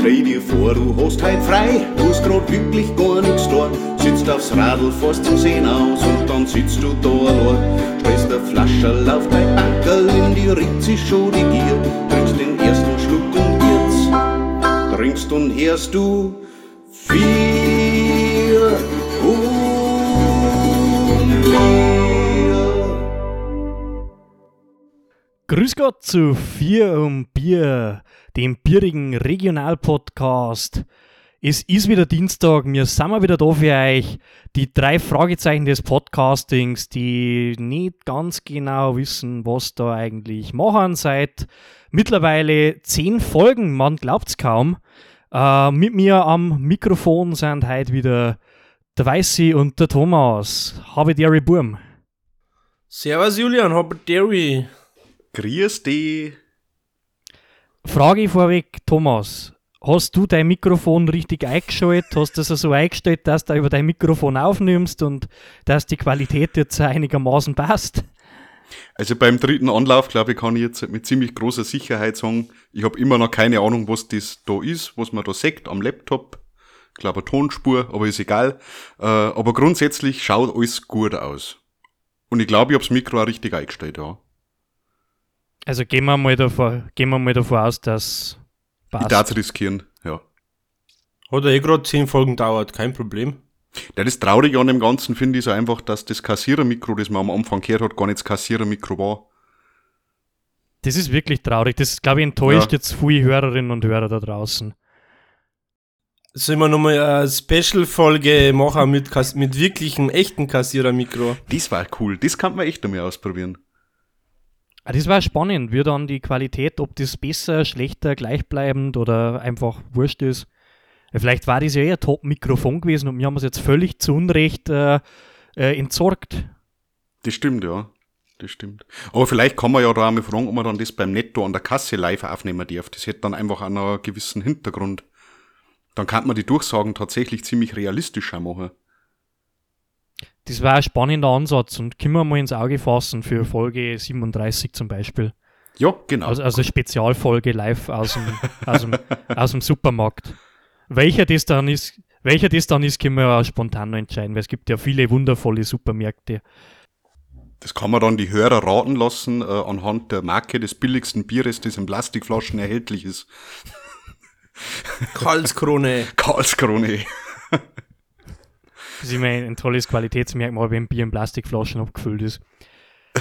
Dreh dir vor, du hast heut frei, du hast grad wirklich gar nix da. Sitzt aufs Radl, fährst zum Sehen aus und dann sitzt du da allein. Stellst der Flasche auf dein Bankerl, in die sich schon die Gier. Trinkst den ersten Schluck und jetzt trinkst und hörst du vier Grüß Gott zu Vier um Bier, dem bierigen Regionalpodcast. Es ist wieder Dienstag, wir sind mal wieder da für euch. Die drei Fragezeichen des Podcastings, die nicht ganz genau wissen, was da eigentlich machen. Seit mittlerweile zehn Folgen, man glaubt's kaum. Äh, mit mir am Mikrofon sind heute wieder der Weißi und der Thomas. Habe Derry Burm. Servus Julian, Robert Derry. Grüß dich. Frage vorweg, Thomas. Hast du dein Mikrofon richtig eingeschaltet? Hast du das so eingestellt, dass du über dein Mikrofon aufnimmst und dass die Qualität jetzt einigermaßen passt? Also beim dritten Anlauf, glaube ich, kann ich jetzt mit ziemlich großer Sicherheit sagen, ich habe immer noch keine Ahnung, was das da ist, was man da sagt am Laptop. Ich glaube, eine Tonspur, aber ist egal. Äh, aber grundsätzlich schaut alles gut aus. Und ich glaube, ich habe das Mikro auch richtig eingestellt, ja. Also gehen wir mal davon, gehen wir mal davon aus, dass Ich darf riskieren, ja. Hat ja eh gerade zehn Folgen dauert, kein Problem. Ja, das Traurige an dem Ganzen finde ich so einfach, dass das Kassierermikro, das man am Anfang gehört hat, gar nicht das Kassierermikro war. Das ist wirklich traurig. Das, glaube ich, enttäuscht Ja. jetzt viele Hörerinnen und Hörer da draußen. Sollen wir nochmal eine Special-Folge machen mit, mit wirklichem, echten Kassierermikro? Das war cool, das kann man echt einmal ausprobieren. Ah, Das war spannend, wie dann die Qualität, ob das besser, schlechter, gleichbleibend oder einfach wurscht ist. Vielleicht war das ja eher Top-Mikrofon gewesen und wir haben es jetzt völlig zu Unrecht äh, äh, entsorgt. Das stimmt, ja. Das stimmt. Aber vielleicht kann man ja da einmal fragen, ob man dann das beim Netto an der Kasse live aufnehmen darf. Das hätte dann einfach einen gewissen Hintergrund. Dann kann man die Durchsagen tatsächlich ziemlich realistischer machen. Das war ein spannender Ansatz und können wir mal ins Auge fassen für Folge 37 zum Beispiel. Ja, genau. Also, also Spezialfolge live aus dem, aus, dem, aus dem Supermarkt. Welcher das dann ist, welcher das dann ist, können wir ja spontan noch entscheiden, weil es gibt ja viele wundervolle Supermärkte. Das kann man dann die Hörer raten lassen äh, anhand der Marke des billigsten Bieres, das in Plastikflaschen erhältlich ist. Karlskrone. Karlskrone. Das ist immer ein tolles Qualitätsmerkmal, wenn Bier in Plastikflaschen abgefüllt ist.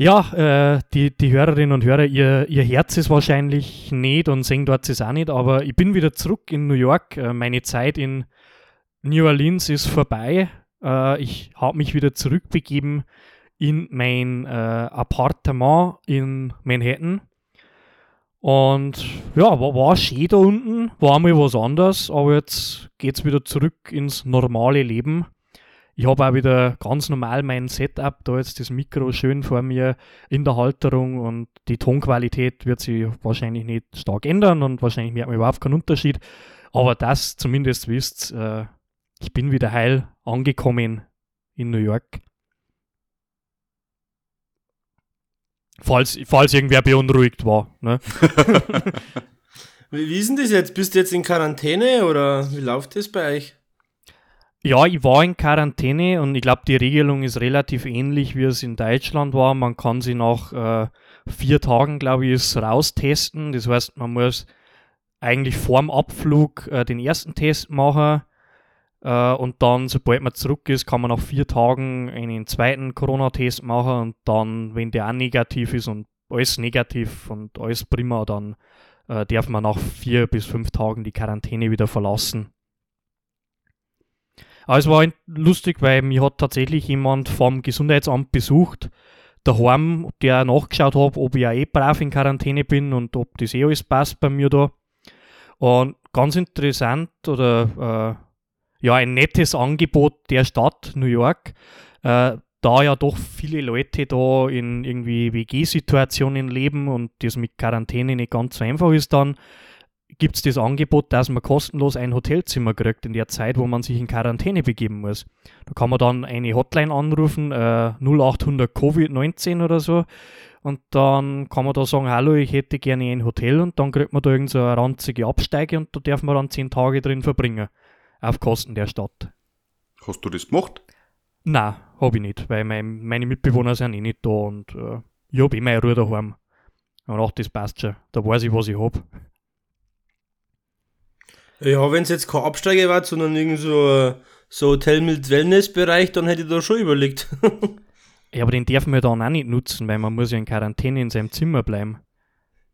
Ja, äh, die, die Hörerinnen und Hörer, ihr, ihr Herz ist wahrscheinlich nicht und sehen dort es auch nicht, aber ich bin wieder zurück in New York. Äh, meine Zeit in New Orleans ist vorbei. Äh, ich habe mich wieder zurückbegeben in mein äh, Appartement in Manhattan. Und ja, war, war schön da unten, war mal was anderes, aber jetzt geht's wieder zurück ins normale Leben. Ich habe auch wieder ganz normal mein Setup, da jetzt das Mikro schön vor mir in der Halterung und die Tonqualität wird sich wahrscheinlich nicht stark ändern und wahrscheinlich merkt man überhaupt keinen Unterschied. Aber das zumindest wisst, äh, ich bin wieder heil angekommen in New York. Falls, falls irgendwer beunruhigt war. Ne? Wie, ist denn das jetzt? Bist du jetzt in Quarantäne oder wie läuft das bei euch? Ja, ich war in Quarantäne und ich glaube, die Regelung ist relativ ähnlich, wie es in Deutschland war. Man kann sie nach äh, vier Tagen, glaube ich, ist raustesten. Das heißt, man muss eigentlich vorm Abflug äh, den ersten Test machen äh, und dann, sobald man zurück ist, kann man nach vier Tagen einen zweiten Corona-Test machen und dann, wenn der auch negativ ist und alles negativ und alles prima, dann äh, darf man nach vier bis fünf Tagen die Quarantäne wieder verlassen. Aber es war ein- lustig, weil mich hat tatsächlich jemand vom Gesundheitsamt besucht, daheim, der nachgeschaut hat, ob ich ja eh brav in Quarantäne bin und ob das eh alles passt bei mir da. Und ganz interessant oder äh, ja, ein nettes Angebot der Stadt New York, äh, da ja doch viele Leute da in irgendwie WG-Situationen leben und das mit Quarantäne nicht ganz so einfach ist dann, gibt es das Angebot, dass man kostenlos ein Hotelzimmer kriegt in der Zeit, wo man sich in Quarantäne begeben muss. Da kann man dann eine Hotline anrufen, äh, 0800 Covid-19 oder so. Und dann kann man da sagen, hallo, ich hätte gerne ein Hotel und dann kriegt man da irgend so ranzige Absteige und da darf man dann zehn Tage drin verbringen. Auf Kosten der Stadt. Hast du das gemacht? Nein, habe ich nicht, weil mein, meine Mitbewohner sind eh nicht da und äh, ich habe eh meine Ruhe daheim. Und auch das passt schon. Da weiß ich, was ich habe. Ja, wenn es jetzt kein Absteiger war, sondern irgend so, so Hotel mit Wellnessbereich, dann hätte ich da schon überlegt. Ja, aber den darf man dann auch nicht nutzen, weil man muss ja in Quarantäne in seinem Zimmer bleiben.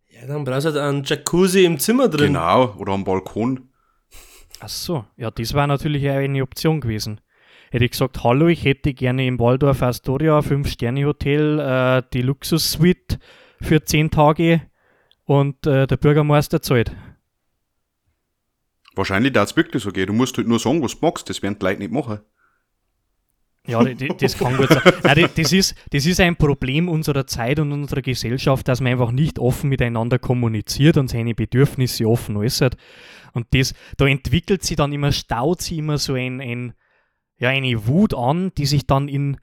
ja, dann brauchst du halt einen Jacuzzi im Zimmer drin. Genau, oder am Balkon. Ach so, ja, das war natürlich auch eine Option gewesen. Hätte ich gesagt, hallo, ich hätte gerne im Waldorf Astoria 5-Sterne-Hotel äh, die Luxus-Suite für 10 Tage und äh, der Bürgermeister zahlt. Wahrscheinlich darf es wirklich so gehen. Du musst halt nur sagen, was du magst. Das werden die Leute nicht machen. Ja, die- das kann gut sein. Nein, das, ist, das ist ein Problem unserer Zeit und unserer Gesellschaft, dass man einfach nicht offen miteinander kommuniziert und seine Bedürfnisse offen äußert. Und das, da entwickelt sich dann immer, staut sich immer so ein, ein, ja, eine Wut an, die sich dann in,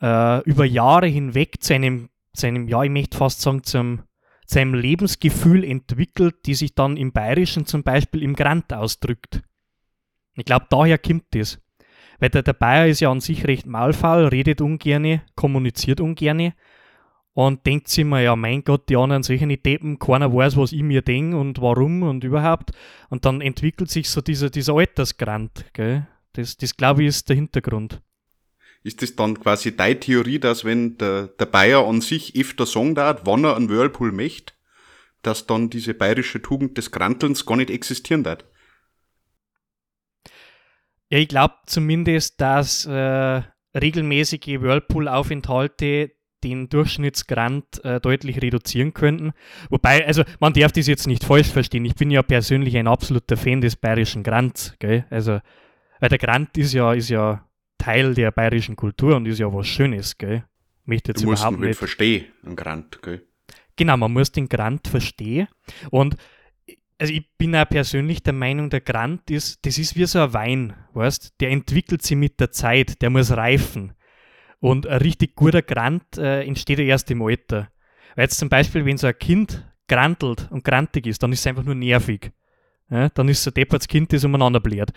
äh, über Jahre hinweg zu einem, zu einem, ja, ich möchte fast sagen, zum, zu einem Lebensgefühl entwickelt, die sich dann im Bayerischen zum Beispiel im Grant ausdrückt. Ich glaube, daher kommt das. Weil der, der Bayer ist ja an sich recht maulfaul, redet ungerne, kommuniziert ungerne und denkt sich immer, ja mein Gott, die anderen solche nicht Deppen, keiner weiß, was ich mir denke und warum und überhaupt. Und dann entwickelt sich so dieser, dieser Altersgrant, gell? Das, das glaube ich ist der Hintergrund. Ist das dann quasi deine Theorie, dass wenn der, der Bayer an sich öfter sagen darf, wann er einen Whirlpool möchte, dass dann diese bayerische Tugend des Grantelns gar nicht existieren darf? Ja, ich glaube zumindest, dass äh, regelmäßige Whirlpool-Aufenthalte den Durchschnittsgrant äh, deutlich reduzieren könnten. Wobei, also man darf das jetzt nicht falsch verstehen. Ich bin ja persönlich ein absoluter Fan des bayerischen Grants, gell? Also, weil der Grant ist ja, ist ja Teil der bayerischen Kultur und ist ja was Schönes, gell? Möchte jetzt Du musst ihn überhaupt halt nicht. verstehen, einen Grant, gell? Genau, man muss den Grant verstehen. Und also ich bin auch persönlich der Meinung, der Grant ist, das ist wie so ein Wein, weißt Der entwickelt sich mit der Zeit, der muss reifen. Und ein richtig guter Grant äh, entsteht ja erst im Alter. Weil jetzt zum Beispiel, wenn so ein Kind grantelt und grantig ist, dann ist es einfach nur nervig. Ja, dann ist so ein deppertes Kind, das umeinander bläht.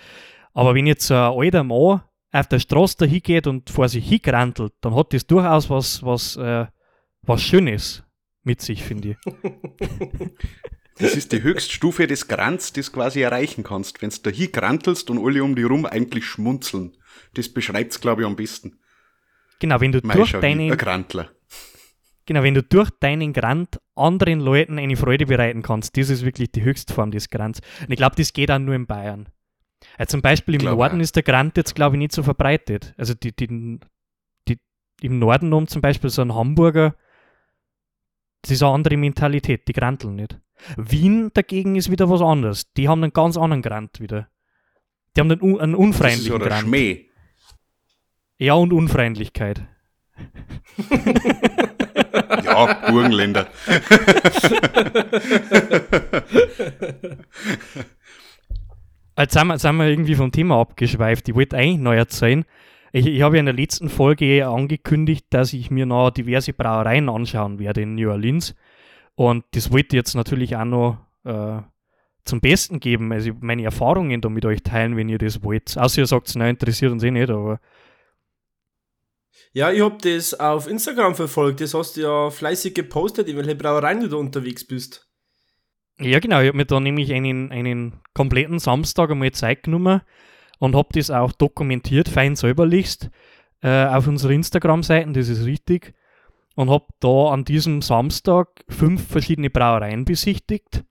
Aber wenn jetzt so ein alter Mann auf der Straße dahin geht und vor sich hingrantelt, dann hat das durchaus was, was, äh, was Schönes mit sich, finde ich. Das ist die Höchststufe des Grants, das quasi erreichen kannst, wenn du da hier grantelst und alle um dich rum eigentlich schmunzeln. Das beschreibt's, glaube ich, am besten. Genau, wenn du Mei, durch deinen, genau, wenn du durch deinen Grant anderen Leuten eine Freude bereiten kannst, das ist wirklich die Höchstform des Grants. Und ich glaube, das geht auch nur in Bayern. Also zum Beispiel im Norden auch. ist der Grant jetzt, glaube ich, nicht so verbreitet. Also die, die, die, im Norden um zum Beispiel so ein Hamburger, das ist eine andere Mentalität, die granteln nicht. Wien dagegen ist wieder was anderes. Die haben einen ganz anderen Grant wieder. Die haben einen, einen Das ist unfreundlichen so Grant. Schmäh. Ja, und Unfreundlichkeit. Ja, Burgenländer. Jetzt sind wir, sind wir irgendwie vom Thema abgeschweift. Ich wollte eigentlich neu erzählen. Ich, ich habe ja in der letzten Folge angekündigt, dass ich mir noch diverse Brauereien anschauen werde in New Orleans. Und das wollte ich jetzt natürlich auch noch äh, zum Besten geben. Also meine Erfahrungen da mit euch teilen, wenn ihr das wollt. Außer ihr sagt, nein, interessiert uns eh nicht, aber Ja, ich hab das auf Instagram verfolgt. Das hast du ja fleißig gepostet, in welche Brauereien du da unterwegs bist. Ja, genau. Ich habe mir da nämlich einen, einen kompletten Samstag einmal Zeit genommen und habe das auch dokumentiert, fein säuberlichst, äh, auf unserer Instagram-Seiten, das ist richtig. Und habe da an diesem Samstag fünf verschiedene Brauereien besichtigt.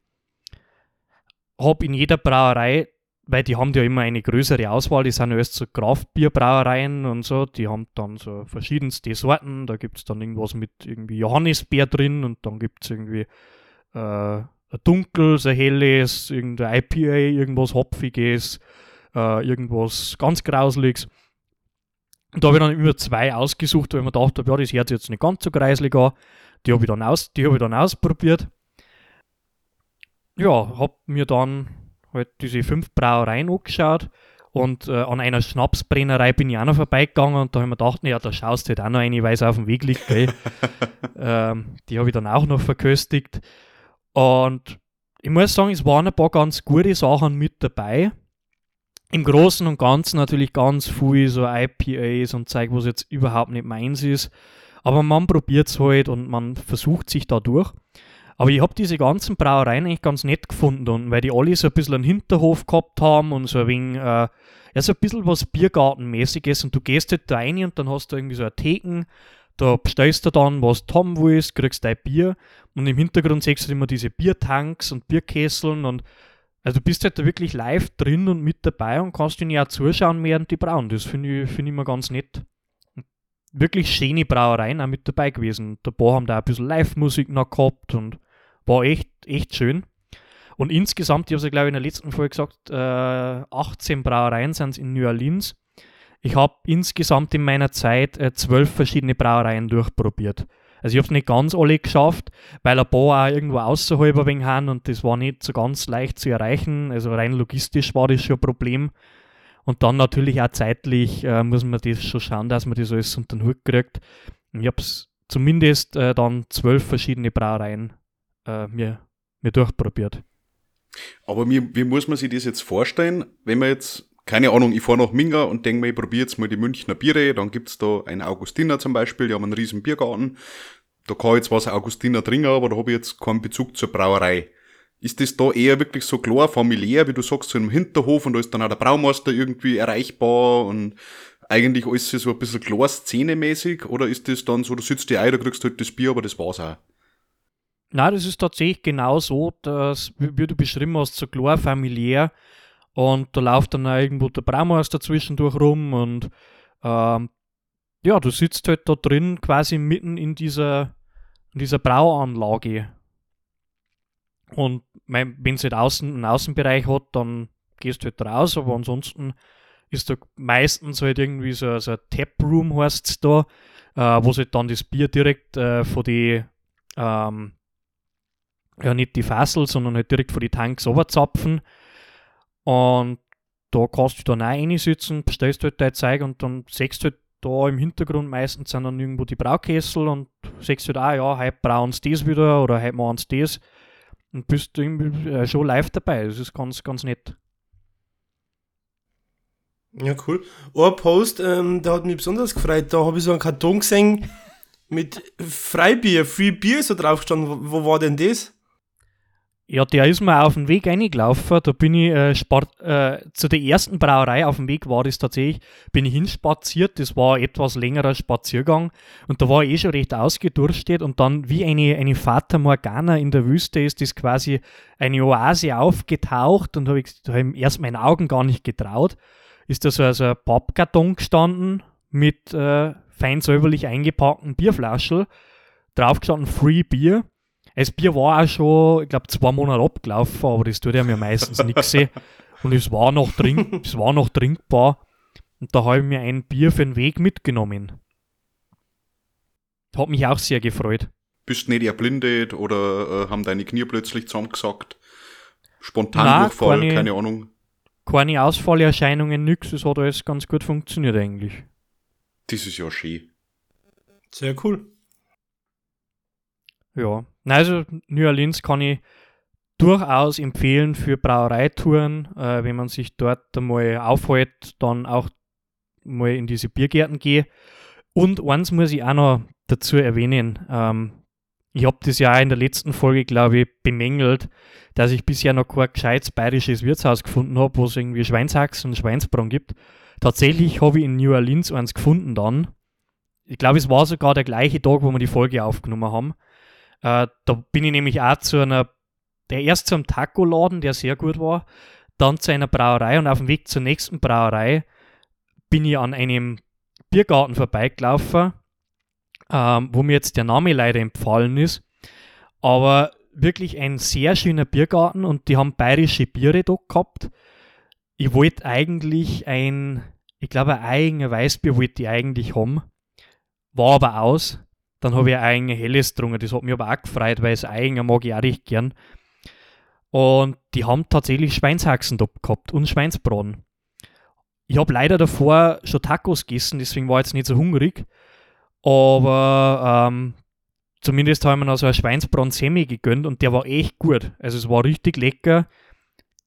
Habe in jeder Brauerei, weil die haben ja immer eine größere Auswahl, die sind ja erst so Kraftbierbrauereien und so, die haben dann so verschiedenste Sorten. Da gibt es dann irgendwas mit irgendwie Johannisbeer drin und dann gibt es irgendwie äh, ein dunkles, ein helles, irgendein IPA, irgendwas Hopfiges, äh, irgendwas ganz Grausliches. Und da habe ich dann immer zwei ausgesucht, weil ich mir gedacht habe, ja, das hört jetzt nicht ganz so greislig an. Die habe ich, hab ich dann ausprobiert. Ja, habe mir dann halt diese fünf Brauereien angeschaut Und äh, an einer Schnapsbrennerei bin ich auch noch vorbeigegangen und da habe ich mir gedacht, ja, da schaust du halt auch noch eine, weil es auf dem Weg liegt. ähm, die habe ich dann auch noch verköstigt. Und ich muss sagen, es waren ein paar ganz gute Sachen mit dabei. Im Großen und Ganzen natürlich ganz viel so IPAs und Zeug, was jetzt überhaupt nicht meins ist. Aber man probiert es halt und man versucht sich da durch. Aber ich habe diese ganzen Brauereien eigentlich ganz nett gefunden, und weil die alle so ein bisschen einen Hinterhof gehabt haben und so ein wenig, äh, ja, so ein bisschen was Biergartenmäßiges und du gehst halt da rein und dann hast du irgendwie so eine Theken, da bestellst du dann, was du haben willst, kriegst dein Bier und im Hintergrund siehst du immer diese Biertanks und Bierkesseln und also du bist halt da wirklich live drin und mit dabei und kannst ihnen ja zuschauen, während die brauen. Das finde ich, find ich immer ganz nett. Wirklich schöne Brauereien auch mit dabei gewesen. Da haben da ein bisschen Live-Musik noch gehabt und war echt, echt schön. Und insgesamt, ich habe es ja glaube ich in der letzten Folge gesagt, äh, 18 Brauereien sind es in New Orleans. Ich habe insgesamt in meiner Zeit äh, zwölf verschiedene Brauereien durchprobiert. Also ich habe es nicht ganz alle geschafft, weil ein paar auch irgendwo außerhalb ein wenig haben und das war nicht so ganz leicht zu erreichen. Also rein logistisch war das schon ein Problem. Und dann natürlich auch zeitlich äh, muss man das schon schauen, dass man das alles unter den Hut kriegt. Ich habe zumindest äh, dann zwölf verschiedene Brauereien äh, mir, mir durchprobiert. Aber wie, wie muss man sich das jetzt vorstellen, wenn man jetzt, keine Ahnung, ich fahre nach Minga und denke mir, ich probiere jetzt mal die Münchner Biere, dann gibt es da einen Augustiner zum Beispiel, die haben einen riesen Biergarten. Da kann ich jetzt was Augustiner trinken, aber da habe ich jetzt keinen Bezug zur Brauerei. Ist das da eher wirklich so klar familiär, wie du sagst, so im Hinterhof und da ist dann auch der Braumeister irgendwie erreichbar und eigentlich alles so ein bisschen klar szenemäßig oder ist das dann so, du sitzt dir ein, du kriegst halt das Bier, aber das war's auch? Nein, das ist tatsächlich genau so, dass, wie du beschrieben hast, so klar familiär. Und da läuft dann auch irgendwo der Braumeister zwischendurch rum und ähm, ja, du sitzt halt da drin quasi mitten in dieser, in dieser Brauanlage. Und wenn es halt außen, einen Außenbereich hat, dann gehst du halt raus, aber ansonsten ist da meistens halt irgendwie so, so ein Taproom heißt es da, äh, wo sie halt dann das Bier direkt äh, von die ähm, ja nicht die Fassel, sondern halt direkt vor die Tanks runterzapfen. Und da kannst du dann auch reinsitzen, bestellst halt dein Zeug und dann siehst du halt da im Hintergrund meistens sind dann irgendwo die Braukessel und siehst halt auch, ja, heute brauen sie das wieder oder heute machen sie das. Und bist du irgendwie äh, schon live dabei. Das ist ganz, ganz nett. Ja, cool. Ein Post, ähm, der hat mich besonders gefreut. Da habe ich so einen Karton gesehen mit Freibier, Free Beer so drauf gestanden. Wo, wo war denn das? Ja, der ist mir auf dem Weg reingelaufen. Da bin ich äh, Sport, äh, zu der ersten Brauerei auf dem Weg war das tatsächlich, bin ich hinspaziert. Das war etwas längerer Spaziergang und da war ich eh schon recht ausgedurstet und dann wie eine, eine Fata Morgana in der Wüste ist das quasi eine Oase aufgetaucht und habe ich hab erst meinen Augen gar nicht getraut. Ist da so also ein Pappkarton gestanden mit äh, fein säuberlich eingepackten Bierflaschen. Drauf gestanden Free Beer das Bier war auch schon, ich glaube, zwei Monate abgelaufen, aber das tut ja mir meistens nichts. Und es war noch trink, es war noch trinkbar. Und da habe ich mir ein Bier für den Weg mitgenommen. Hat mich auch sehr gefreut. Bist du nicht erblindet oder äh, haben deine Knie plötzlich zusammengesackt? Spontan Durchfall, keine, keine Ahnung. Keine Ausfallerscheinungen, nix. Es hat alles ganz gut funktioniert eigentlich. Das ist ja schön. Sehr cool. Ja, also New Orleans kann ich durchaus empfehlen für Brauereitouren, äh, wenn man sich dort einmal aufhält, dann auch mal in diese Biergärten gehe. Und eins muss ich auch noch dazu erwähnen. Ähm, ich habe das ja auch in der letzten Folge, glaube ich, bemängelt, dass ich bisher noch kein gescheites bayerisches Wirtshaus gefunden habe, wo es irgendwie Schweinshax und Schweinsbraten gibt. Tatsächlich habe ich in New Orleans eins gefunden dann. Ich glaube, es war sogar der gleiche Tag, wo wir die Folge aufgenommen haben. Äh, da bin ich nämlich auch zu einer, der erst zum Taco-Laden, der sehr gut war, dann zu einer Brauerei und auf dem Weg zur nächsten Brauerei bin ich an einem Biergarten vorbeigelaufen, ähm, wo mir jetzt der Name leider empfallen ist. Aber wirklich ein sehr schöner Biergarten und die haben bayerische Biere dort gehabt. Ich wollte eigentlich ein, ich glaube, ein eigener Weißbier wollte ich eigentlich haben. War aber aus. Dann habe ich ein helles getrunken, das hat mich aber auch gefreut, weil das Eigen mag ich auch recht gern. Und die haben tatsächlich Schweinshaxen da gehabt und Schweinsbraten. ich habe leider davor schon Tacos gegessen, deswegen war ich jetzt nicht so hungrig. Aber ähm, zumindest haben wir noch so ein Schweinsbraten Semi gegönnt und der war echt gut. Also es war richtig lecker.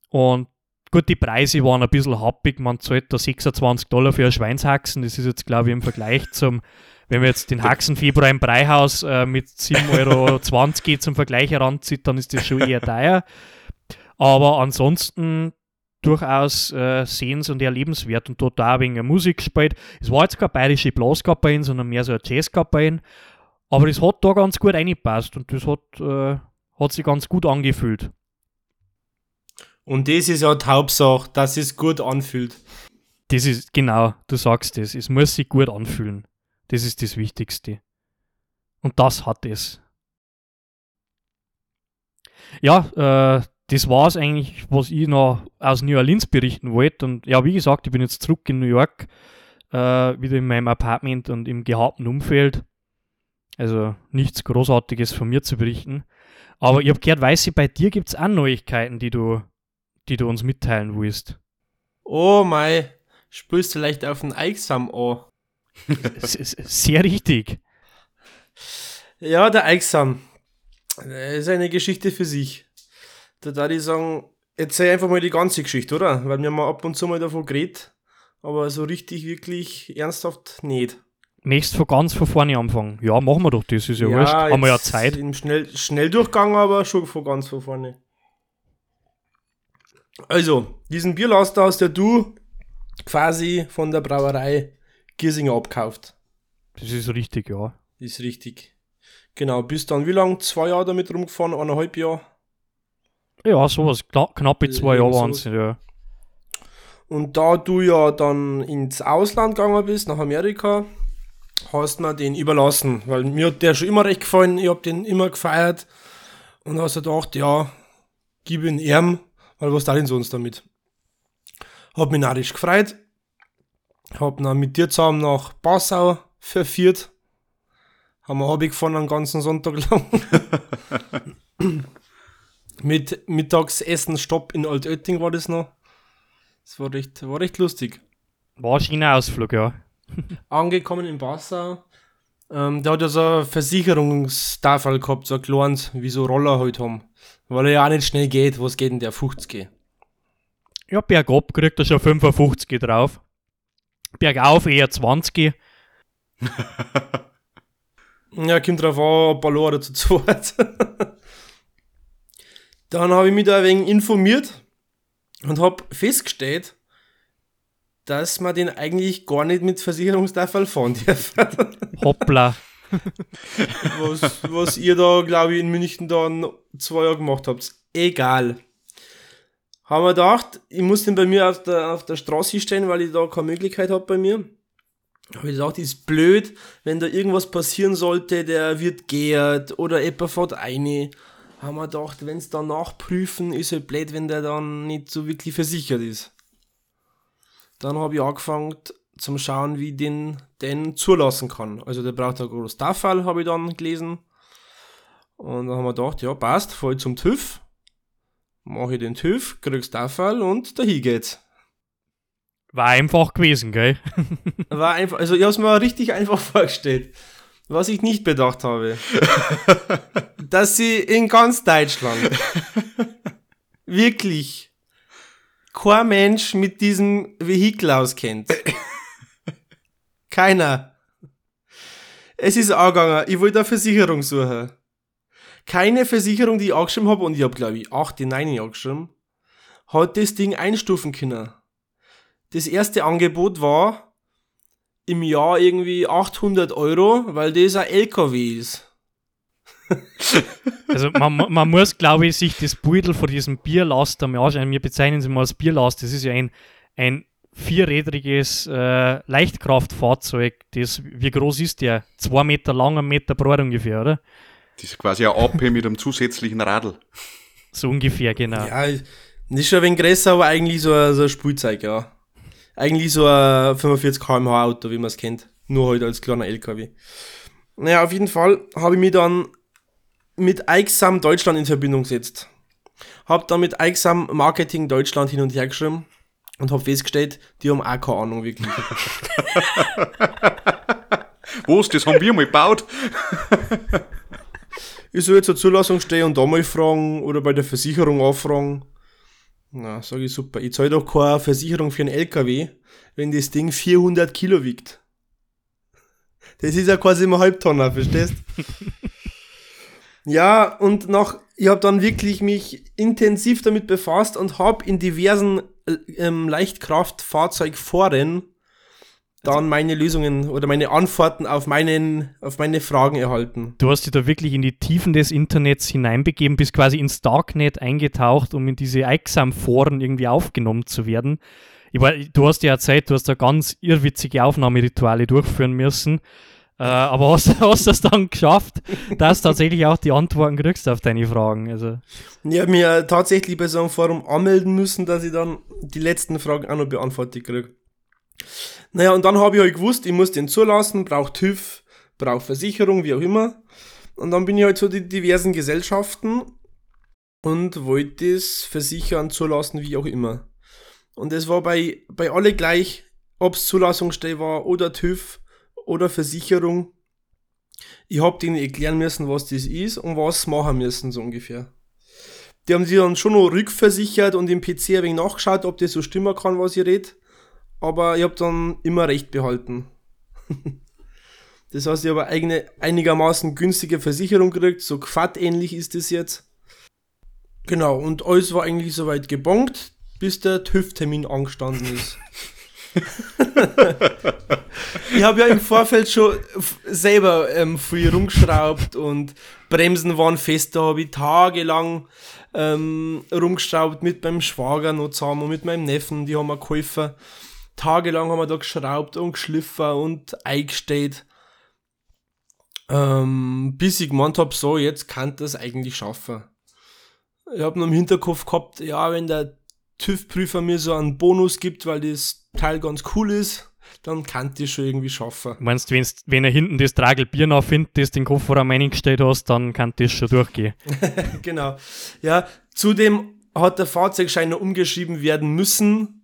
Und gut, die Preise waren ein bisschen happig. Man zahlt da 26 Dollar für ein Schweinshaxen. Das ist jetzt, glaube ich, im Vergleich zum, wenn man jetzt den Haxenfieber im Breihaus äh, mit 7,20 Euro zum Vergleich heranzieht, dann ist das schon eher teuer. Aber ansonsten durchaus äh, sehens- und erlebenswert und dort auch ein wenig Musik gespielt. Es war jetzt keine bayerische Blaskapelle, sondern mehr so eine Jazzkapelle. Aber das hat da ganz gut reingepasst und das hat, äh, hat sich ganz gut angefühlt. Und das ist ja die Hauptsache, dass es gut anfühlt. Das ist, genau, du sagst es. Es muss sich gut anfühlen. Das ist das Wichtigste. Und das hat es. Ja, äh, das war es eigentlich, was ich noch aus New Orleans berichten wollte. Und ja, wie gesagt, ich bin jetzt zurück in New York, äh, wieder in meinem Apartment und im gehabten Umfeld. Also nichts Großartiges von mir zu berichten. Aber ich habe gehört, weiß ich, bei dir gibt es auch Neuigkeiten, die du, die du uns mitteilen willst. Oh mei, spürst du vielleicht auf den Eichsam an? Sehr richtig. Ja, der Eichsam. Das ist eine Geschichte für sich. Da darf ich sagen, erzähl einfach mal die ganze Geschichte, oder? Weil wir haben ab und zu mal davon geredet, aber so richtig, wirklich ernsthaft nicht. Nächst von ganz von vorne anfangen. Ja, machen wir doch das, ist ja, ja wurscht. Haben wir ja Zeit. Im Schnell Schnelldurchgang, aber schon von ganz von vorne. Also, diesen Bierlaster hast ja du quasi von der Brauerei Giersinger abkauft. Das ist richtig, ja. Das ist richtig. Genau, bist dann wie lang? Zwei Jahre damit rumgefahren, eineinhalb Jahre? Ja, sowas, knappe zwei Jahre waren es, ja. Und da du ja dann ins Ausland gegangen bist, nach Amerika, hast du mir den überlassen, weil mir hat der schon immer recht gefallen, ich hab den immer gefeiert und hast gedacht, ja, gib ihn ihm, weil was da denn sonst damit? Hab mich narrisch gefreut, hab dann mit dir zusammen nach Passau verführt, haben wir Hobby gefahren einen ganzen Sonntag lang. mit Mittagsessen Stopp in Altötting war das noch. Das war recht, war recht lustig. War ein Ausflug, ja. Angekommen in Passau. Ähm, der hat ja so ein Versicherungstafel gehabt, so ein kleines, wie so Roller halt haben. Weil er ja auch nicht schnell geht. Was geht denn der 50? Ja, bergab kriegt er schon 55 drauf. Bergauf eher 20. ja, kommt drauf an, ob Ballon zu zweit. Dann habe ich mich da ein wenig informiert und habe festgestellt, dass man den eigentlich gar nicht mit Versicherungstafel fahren darf. Hoppla. was, was ihr da, glaube ich, in München dann zwei Jahre gemacht habt. Egal. Haben wir gedacht, ich muss den bei mir auf der, auf der Straße stellen, weil ich da keine Möglichkeit habe bei mir. Habe ich gedacht, ist blöd, wenn da irgendwas passieren sollte, der wird geehrt oder jemand fährt eine haben wir gedacht, wenn es dann nachprüfen, ist halt blöd, wenn der dann nicht so wirklich versichert ist. Dann habe ich angefangen zum Schauen, wie den den zulassen kann. Also der braucht ein großes Tafel, habe ich dann gelesen. Und dann haben wir gedacht, ja, passt, voll zum TÜV. Mache ich den TÜV, kriegst Tafel und dahin geht's. War einfach gewesen, gell? War einfach, also ich habe es mir richtig einfach vorgestellt. Was ich nicht bedacht habe, dass sie in ganz Deutschland wirklich kein Mensch mit diesem Vehikel auskennt. Keiner. Es ist angegangen, ich wollte eine Versicherung suchen. Keine Versicherung, die ich angeschrieben habe, und ich habe glaube ich 8, 9 angeschrieben, hat das Ding einstufen können. Das erste Angebot war im Jahr irgendwie 800 Euro, weil das ein LKW ist. also man, man muss, glaube ich, sich das Beutel von diesem Bierlaster mal anschauen. Wir bezeichnen es mal als Bierlast. Das ist ja ein, ein vierrädriges äh, Leichtkraftfahrzeug. Das, wie groß ist der? Zwei Meter lang, ein Meter breit ungefähr, oder? Das ist quasi ein AP mit einem zusätzlichen Radl. So ungefähr, genau. Ja, nicht schon ein wenig größer, aber eigentlich so ein, so ein Spielzeug, ja. Eigentlich so ein 45 km/h Auto, wie man es kennt. Nur halt als kleiner LKW. Naja, auf jeden Fall habe ich mich dann mit Eichsam Deutschland in Verbindung gesetzt. Hab dann mit Eichsam Marketing Deutschland hin und her geschrieben und habe festgestellt, die haben auch keine Ahnung wirklich. Was, das haben wir mal gebaut? ich soll jetzt zur Zulassung stehen und da mal fragen oder bei der Versicherung anfragen. Na, sage ich super. Ich zahle doch keine Versicherung für einen LKW, wenn das Ding 400 Kilo wiegt. Das ist ja quasi immer Halbtonner, verstehst? ja, und nach, ich habe dann wirklich mich intensiv damit befasst und habe in diversen ähm, Leichtkraftfahrzeugforen dann meine Lösungen oder meine Antworten auf, meinen, auf meine Fragen erhalten. Du hast dich da wirklich in die Tiefen des Internets hineinbegeben, bist quasi ins Darknet eingetaucht, um in diese Exam-Foren irgendwie aufgenommen zu werden. Ich war, du hast ja Zeit, du hast da ganz irrwitzige Aufnahmerituale durchführen müssen. Äh, aber hast, hast du es dann geschafft, dass du tatsächlich auch die Antworten kriegst auf deine Fragen? Also. Ich habe mir tatsächlich bei so einem Forum anmelden müssen, dass ich dann die letzten Fragen auch noch beantwortet kriege. Naja, und dann habe ich halt gewusst, ich muss den zulassen, brauche TÜV, brauche Versicherung, wie auch immer. Und dann bin ich halt zu den diversen Gesellschaften und wollte es versichern, zulassen, wie auch immer. Und es war bei, bei alle gleich, ob es Zulassungsstelle war oder TÜV oder Versicherung. Ich habe denen erklären müssen, was das ist und was machen müssen, so ungefähr. Die haben sich dann schon noch rückversichert und im PC ein wenig nachgeschaut, ob das so stimmen kann, was ich rede aber ich habe dann immer recht behalten. das heißt, ich habe eine einigermaßen günstige Versicherung gekriegt, so Quad-ähnlich ist das jetzt. Genau, und alles war eigentlich soweit gebongt, bis der TÜV-Termin angestanden ist. ich habe ja im Vorfeld schon selber ähm, viel rumgeschraubt und Bremsen waren fest, da habe ich tagelang ähm, rumgeschraubt mit meinem Schwager noch zusammen und mit meinem Neffen, die haben mir geholfen tagelang haben wir da geschraubt und geschliffen und eingestellt. Ähm, bis ich gemeint habe, so, jetzt kann das eigentlich schaffen. Ich habe noch im Hinterkopf gehabt, ja, wenn der TÜV-Prüfer mir so einen Bonus gibt, weil das Teil ganz cool ist, dann kann das schon irgendwie schaffen. Meinst du, wenn er hinten das Tragel Bier noch findet, das den Kofferraum eingestellt hast, dann kann das schon durchgehen. genau. Ja, zudem hat der Fahrzeugschein noch umgeschrieben werden müssen,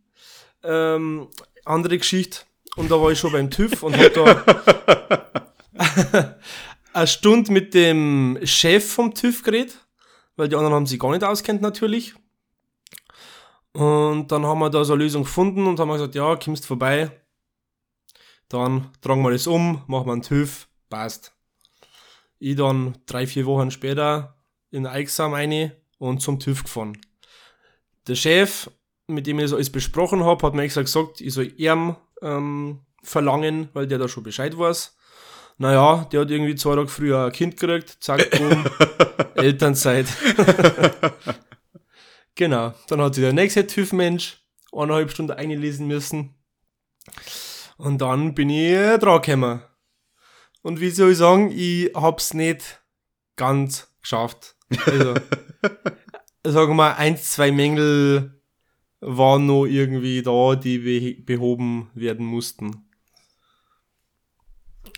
ähm, andere Geschichte. Und da war ich schon beim TÜV und hab da eine Stunde mit dem Chef vom TÜV geredet, weil die anderen haben sich gar nicht auskennt natürlich. Und dann haben wir da so eine Lösung gefunden und haben gesagt, ja, kommst vorbei. Dann tragen wir das um, machen wir einen TÜV, passt. Ich dann drei, vier Wochen später in Eichsam eine und zum TÜV gefahren. Der Chef mit dem ich das alles besprochen habe, hat mir extra gesagt, ich soll ihm ähm, verlangen, weil der da schon Bescheid weiß. Naja, der hat irgendwie zwei Tage früher ein Kind gekriegt, zack, boom, Elternzeit. genau, dann hat sich der nächste TÜV-Mensch eineinhalb Stunden einlesen müssen. Und dann bin ich dran gekommen. Und wie soll ich sagen, ich hab's nicht ganz geschafft. Also, sagen wir mal, eins, zwei Mängel waren noch irgendwie da, die behoben werden mussten.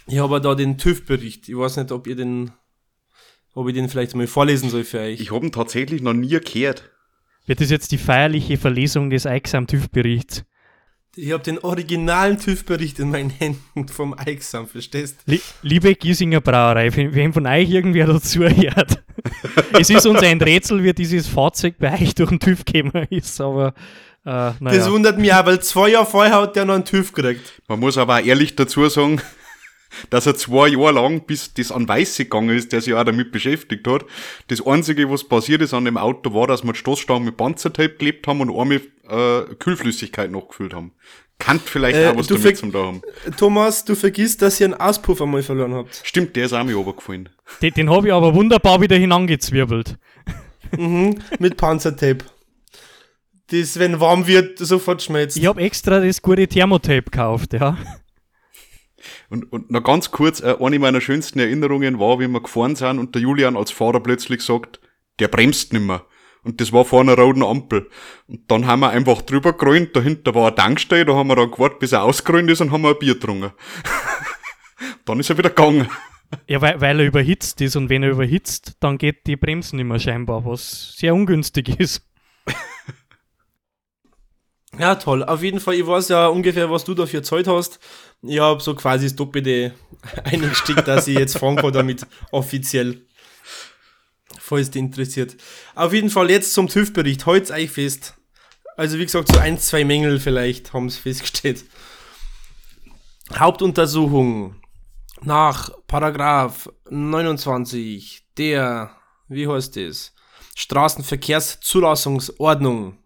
Ich habe da den TÜV-Bericht. Ich weiß nicht, ob ihr den, ob ich den vielleicht mal vorlesen soll für euch. Ich habe ihn tatsächlich noch nie gehört. Wird das jetzt die feierliche Verlesung des Eichsam TÜV-Berichts? Ich habe den originalen TÜV-Bericht in meinen Händen vom Eichsam, verstehst? Lie liebe Giesinger Brauerei, wenn von euch irgendwer dazu hört. es ist uns ein Rätsel, wie dieses Fahrzeug bei euch durch den TÜV gekommen ist, aber äh, naja. Das wundert mich auch, weil zwei Jahre vorher hat der noch einen TÜV gekriegt. Man muss aber auch ehrlich dazu sagen, dass er zwei Jahre lang, bis das an Weiße gegangen ist, der sich auch damit beschäftigt hat, das Einzige, was passiert ist an dem Auto, war, dass wir die Stoßstangen mit Panzertape geklebt haben und einmal äh, Kühlflüssigkeit noch gefüllt haben. Kann vielleicht äh, auch was damit zum da haben. Thomas, du vergisst, dass ihr einen Auspuff einmal verloren habt. Stimmt, der ist auch mir runtergefallen. Den, den habe ich aber wunderbar wieder hinangezwirbelt. mhm, mit Panzertape. Das, wenn warm wird, sofort schmelzt. Ich habe extra das gute Thermotape gekauft, ja. Und, und noch ganz kurz, äh, eine meiner schönsten Erinnerungen war, wie wir gefahren sind und der Julian als Fahrer plötzlich sagt, der bremst nimmer. Und das war vor einer roten Ampel. Und dann haben wir einfach drüber gerollt, dahinter war eine Tankstelle, da haben wir dann gewartet, bis er ausgerollt ist und haben wir ein Bier getrunken. dann ist er wieder gegangen. Ja, weil, weil er überhitzt ist und wenn er überhitzt, dann geht die Bremsen nicht mehr scheinbar, was sehr ungünstig ist. Ja, toll. Auf jeden Fall, ich weiß ja ungefähr, was du dafür Zeit hast. Ich habe so quasi das Doppelte eingestickt, dass ich jetzt fahren kann damit offiziell. Falls dich interessiert. Auf jeden Fall jetzt zum TÜV-Bericht. Heute euch fest. Also wie gesagt, so ein, zwei Mängel vielleicht haben sie festgestellt. Hauptuntersuchung nach Paragraph 29 der, wie heißt das? Straßenverkehrszulassungsordnung.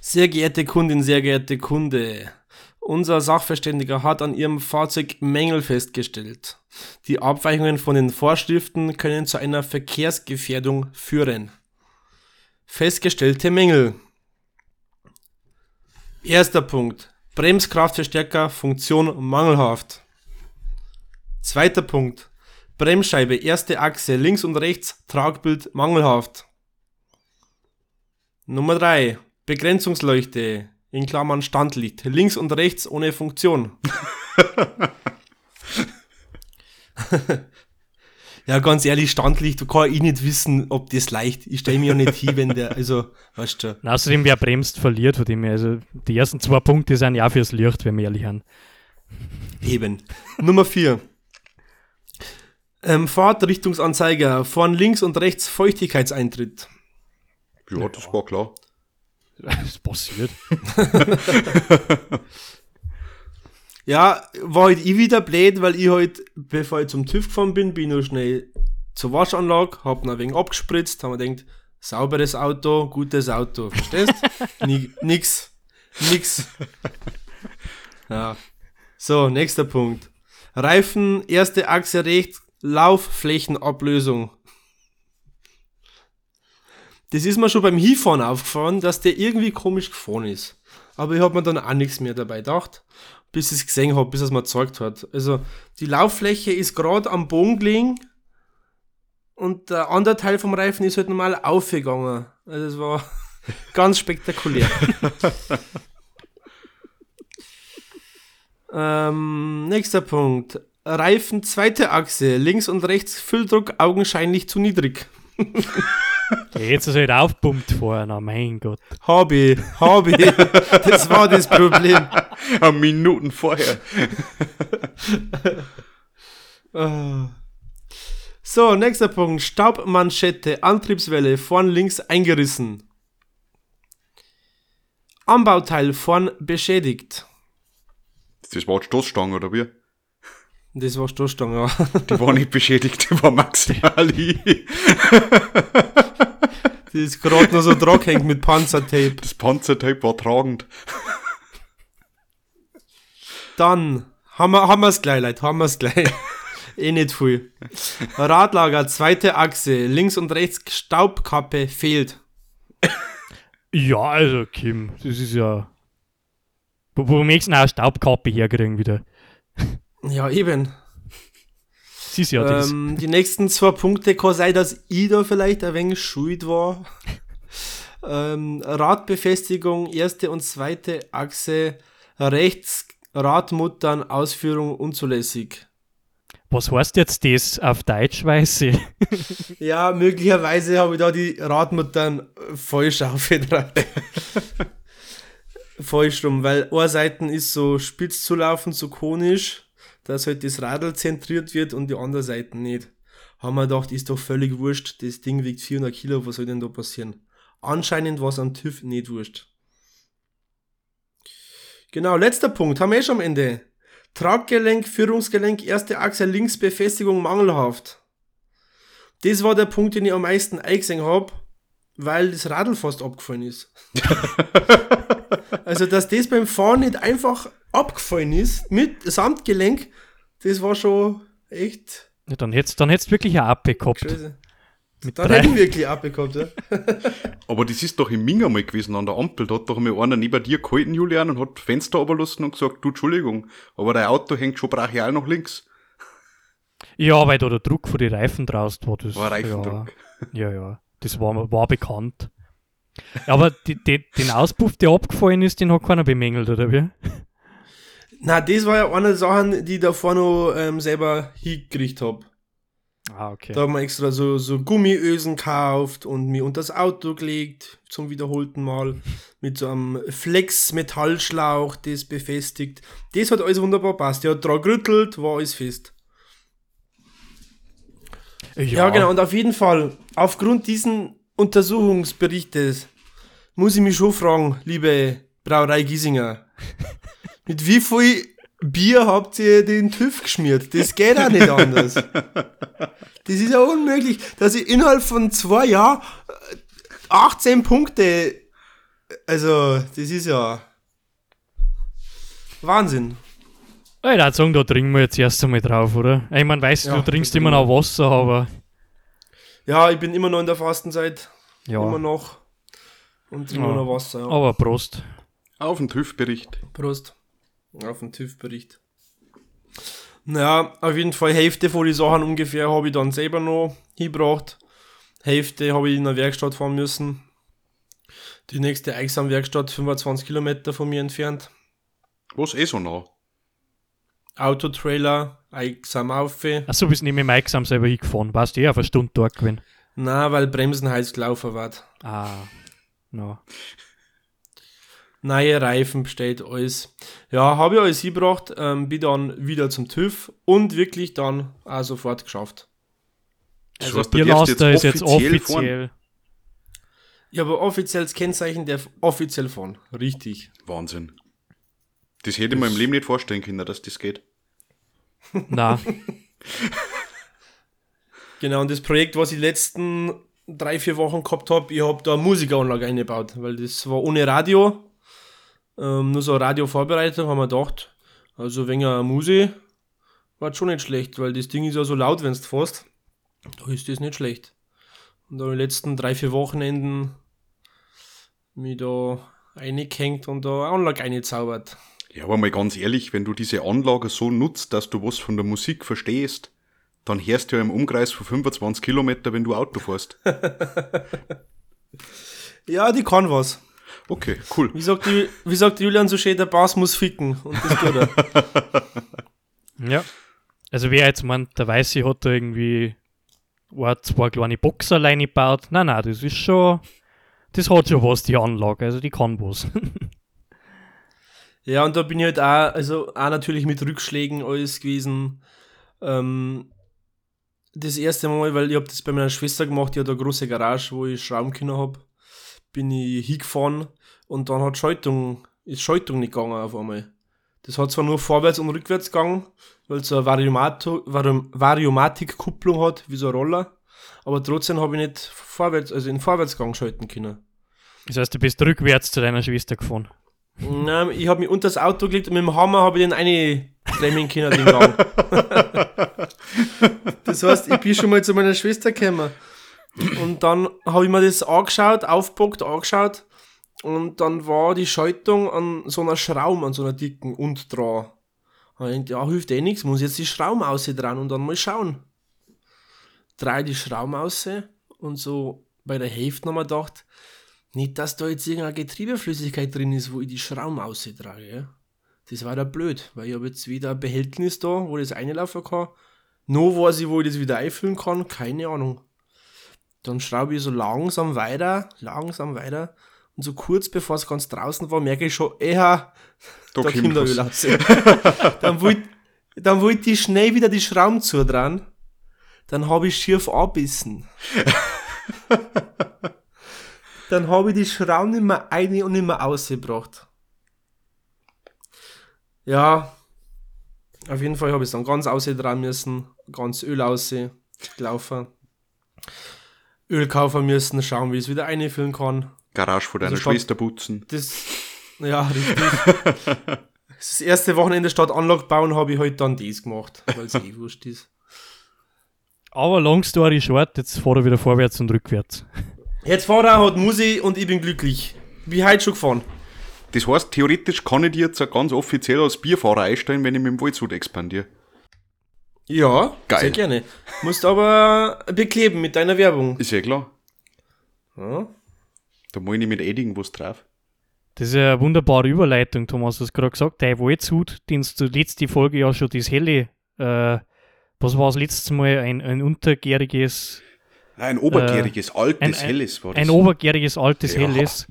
Sehr geehrte Kundin, sehr geehrte Kunde, unser Sachverständiger hat an Ihrem Fahrzeug Mängel festgestellt. Die Abweichungen von den Vorschriften können zu einer Verkehrsgefährdung führen. Festgestellte Mängel. Erster Punkt. Bremskraftverstärker Funktion mangelhaft. Zweiter Punkt. Bremsscheibe erste Achse links und rechts Tragbild mangelhaft. Nummer 3. Begrenzungsleuchte in Klammern Standlicht links und rechts ohne Funktion. ja, ganz ehrlich, Standlicht, da kann ich nicht wissen, ob das leicht. Ich stelle mir ja nicht hin, wenn der, also, weißt du. Und außerdem, wer bremst, verliert von dem her. Also, die ersten zwei Punkte sind ja fürs Licht, wenn wir ehrlich sind. Eben. Nummer 4. Ähm, Fahrtrichtungsanzeiger. Von links und rechts Feuchtigkeitseintritt. Ja, das war klar. Das passiert. Ja, war halt ich wieder blöd, weil ich halt, bevor ich zum TÜV gefahren bin, bin ich noch schnell zur Waschanlage, hab noch ein wenig abgespritzt, hab mir gedacht, sauberes Auto, gutes Auto, verstehst? Ni nix, nix. Ja. So, nächster Punkt. Reifen, erste Achse rechts, Laufflächenablösung. Das ist mir schon beim Hinfahren aufgefallen, dass der irgendwie komisch gefahren ist. Aber ich habe mir dann auch nichts mehr dabei gedacht, bis ich es gesehen habe, bis es mir gezeigt hat. Also die Lauffläche ist gerade am Boden gelegen und der andere Teil vom Reifen ist halt normal aufgegangen. Also das war ganz spektakulär. ähm, nächster Punkt. Reifen zweite Achse, links und rechts Fülldruck augenscheinlich zu niedrig. Ja, jetzt ist er halt aufpumpt vorher, na mein Gott. Hab ich, hab ich. Das war das Problem. Minuten vorher. Ah. So, nächster Punkt. Staubmanschette, Antriebswelle, vorn links eingerissen. Anbauteil vorn beschädigt. Das war die Stoßstange, oder wie? Das war Stoßstange, ja. Die war nicht beschädigt, die war maximal. Die ist gerade noch so dran hängt mit Panzertape. Das Panzertape war tragend. Dann haben wir haben wir's gleich, Leute, haben wir's gleich. eh nicht viel. Radlager, zweite Achse, links und rechts Staubkappe fehlt. Ja, also Kim, das ist ja. Wo, wo möchtest du denn auch eine Staubkappe herkriegen wieder? Ja, eben. Ja das. Ähm, die nächsten zwei Punkte kann sein, dass ich da vielleicht ein wenig schuld war. ähm, Radbefestigung, erste und zweite Achse, rechts Radmuttern, Ausführung unzulässig. Was heißt jetzt das auf Deutsch, weiß ich? Ja, möglicherweise habe ich da die Radmuttern äh, falsch aufgetragen. falsch rum, weil Seite ist so spitz zu laufen, so konisch, dass halt das Radl zentriert wird und die andere Seite nicht. Haben wir gedacht, ist doch völlig wurscht, das Ding wiegt 400 Kilo, was soll denn da passieren? Anscheinend war es am TÜV nicht wurscht. Genau, letzter Punkt, haben wir eh schon am Ende. Traggelenk, Führungsgelenk, erste Achse links, Befestigung mangelhaft. Das war der Punkt, den ich am meisten eingesehen habe, weil das Radl fast abgefallen ist. also, dass das beim Fahren nicht einfach abgefallen ist, mit Samtgelenk, das war schon echt Ja, dann hättest dann du wirklich eine Appe gehabt. crazy. Mit Dann drei. hätten wir wirklich abbekommen, ja. Aber das ist doch im Ming einmal gewesen an der Ampel. Da hat doch mal einer neben dir gehalten, Julian, und hat Fenster runterlassen und gesagt, du, Entschuldigung, aber dein Auto hängt schon brachial nach links. Ja, weil da der Druck von den Reifen draus war. Das, War Reifendruck. Ja, ja, ja. Das war, war bekannt. Aber die, die, den Auspuff, der abgefallen ist, den hat keiner bemängelt, oder wie? Na, das war ja eine Sache, die ich davor noch ähm, selber hingekriegt habe. Ah, okay. Da haben wir extra so, so Gummiösen gekauft und mir unter das Auto gelegt, zum wiederholten Mal, mit so einem Flex-Metallschlauch, das befestigt. Das hat alles wunderbar passt. Der hat dran gerüttelt, war alles fest. Ja. genau. Und auf jeden Fall, aufgrund diesen Untersuchungsberichtes, muss ich mich schon fragen, liebe Brauerei Giesinger, mit wie viel Bier habt ihr den TÜV geschmiert? Das geht auch nicht anders. Das ist ja unmöglich, dass ich innerhalb von zwei Jahren äh, 18 Punkte, also, das ist ja Wahnsinn. Ich würde sagen, da trinken wir jetzt erst einmal drauf, oder? Ich meine, weißt du, Ja, du trinkst immer noch Wasser, aber Ja, ich bin immer noch in der Fastenzeit. ja. Immer noch. Und trinke Ja. nur noch Wasser. Ja. Aber Prost. Auf den TÜV-Bericht. Prost. Auf den TÜV-Bericht. Naja, auf jeden Fall Hälfte von den Sachen ungefähr habe ich dann selber noch hingebracht. Hälfte habe ich in der Werkstatt fahren müssen. Die nächste Eichsam-Werkstatt 25 Kilometer von mir entfernt. Was eh so nah? Autotrailer, Eichsam auf. Achso, bist nicht mit dem Mike selber hingefahren. Warst du eh auf eine Stunde dort gewesen? Na, weil Bremsen heiß gelaufen wird. Ah, no. Neue Reifen bestellt, alles. Ja, habe ich alles hingebracht, ähm, bin dann wieder zum TÜV und wirklich dann auch sofort geschafft. Das Also du darfst Bierlaster ist jetzt offiziell fahren. offiziell. Ja, aber offizielles Kennzeichen der offiziell fahren. Richtig. Wahnsinn. Das hätte ich mir im Leben nicht vorstellen können, dass das geht. Na, Genau, und das Projekt, was ich die letzten drei, vier Wochen gehabt habe, ich habe da eine Musikanlage eingebaut, weil das war ohne Radio, ähm, nur so Radiovorbereitung, haben wir gedacht, also wenn eine Musi, war schon nicht schlecht, weil das Ding ist ja so laut, wenn es fährst, da ist das nicht schlecht. Und da habe ich die letzten drei, vier Wochenenden mich da eingehängt und da eine Anlage eingezaubert. Ja, aber mal ganz ehrlich, wenn du diese Anlage so nutzt, dass du was von der Musik verstehst, dann hörst du ja im Umkreis von 25 Kilometer, wenn du Auto fährst. Ja, die kann was. Okay, cool. Wie sagt, die, wie sagt Julian so schön, der Bass muss ficken. Und das tut er. ja. Also wer jetzt meint, der Weiße hat da irgendwie ein, zwei kleine Boxerleine gebaut. Nein, nein, das ist schon, das hat schon was, die Anlage. Also die kann was. Ja, und da bin ich halt auch, also auch natürlich mit Rückschlägen alles gewesen. Ähm, das erste Mal, weil ich habe das bei meiner Schwester gemacht, die hat eine große Garage, wo ich schrauben können habe, bin ich hingefahren und dann hat Schaltung, ist Schaltung nicht gegangen auf einmal. Das hat zwar nur vorwärts und rückwärts gegangen, weil es eine Variomato- Variomatik-Kupplung hat, wie so ein Roller, aber trotzdem habe ich nicht vorwärts, also in Vorwärtsgang schalten können. Das heißt, du bist rückwärts zu deiner Schwester gefahren. Nein, ich habe mich unter das Auto gelegt und mit dem Hammer habe ich den eine klemmen können, den Gang. das heißt, ich bin schon mal zu meiner Schwester gekommen. Und dann habe ich mir das angeschaut, aufgepackt, angeschaut. Und dann war die Schaltung an so einer Schraube, an so einer dicken und dran. Und ich dachte, ja, hilft eh nichts, muss jetzt die Schrauben dran und dann mal schauen. Drei die Schrauben aus und so bei der Hälfte nochmal gedacht, nicht, dass da jetzt irgendeine Getriebeflüssigkeit drin ist, wo ich die Schrauben austrage. Ja? Das war da blöd, weil ich habe jetzt wieder ein Behältnis da, wo das einlaufen kann. Nur weiß ich, wo ich das wieder einfüllen kann, keine Ahnung. Dann schraube ich so langsam weiter, langsam weiter. Und so kurz bevor es ganz draußen war, merke ich schon, eher, Da Kinderöl aus. dann wollte dann wollt ich schnell wieder die Schrauben zu dran. Dann habe ich schief abbissen. dann habe ich die Schrauben mehr ein und mehr ausgebracht. Ja, auf jeden Fall habe ich es dann ganz ausdrehen müssen, ganz Öl ausgelaufen. Öl kaufen müssen, schauen, wie ich es wieder einfüllen kann. Garage von deiner Also Schwester putzen. Das, ja, richtig. das erste Wochenende statt Anlage bauen habe ich halt dann das gemacht, weil es eh wurscht ist. Aber long story short, jetzt fahr er wieder vorwärts und rückwärts. Jetzt Fahrer hat Musi und ich bin glücklich. Wie heute schon gefahren. Das heißt, theoretisch kann ich dir jetzt ganz offiziell als Bierfahrer einstellen, wenn ich mit dem Waldsud expandiere. Ja, Geil. sehr gerne. Musst aber bekleben mit deiner Werbung. Ist ja klar. Ja. Da muss ich nicht mit Edding was drauf. Das ist ja eine wunderbare Überleitung, Thomas. Du hast gerade gesagt, der Waldshut, den du letzte Folge ja schon das helle äh, was war das letzte Mal, ein, ein untergäriges, Ein obergäriges, altes, Äh, ein- helles war das. ein obergäriges altes Ja. Helles.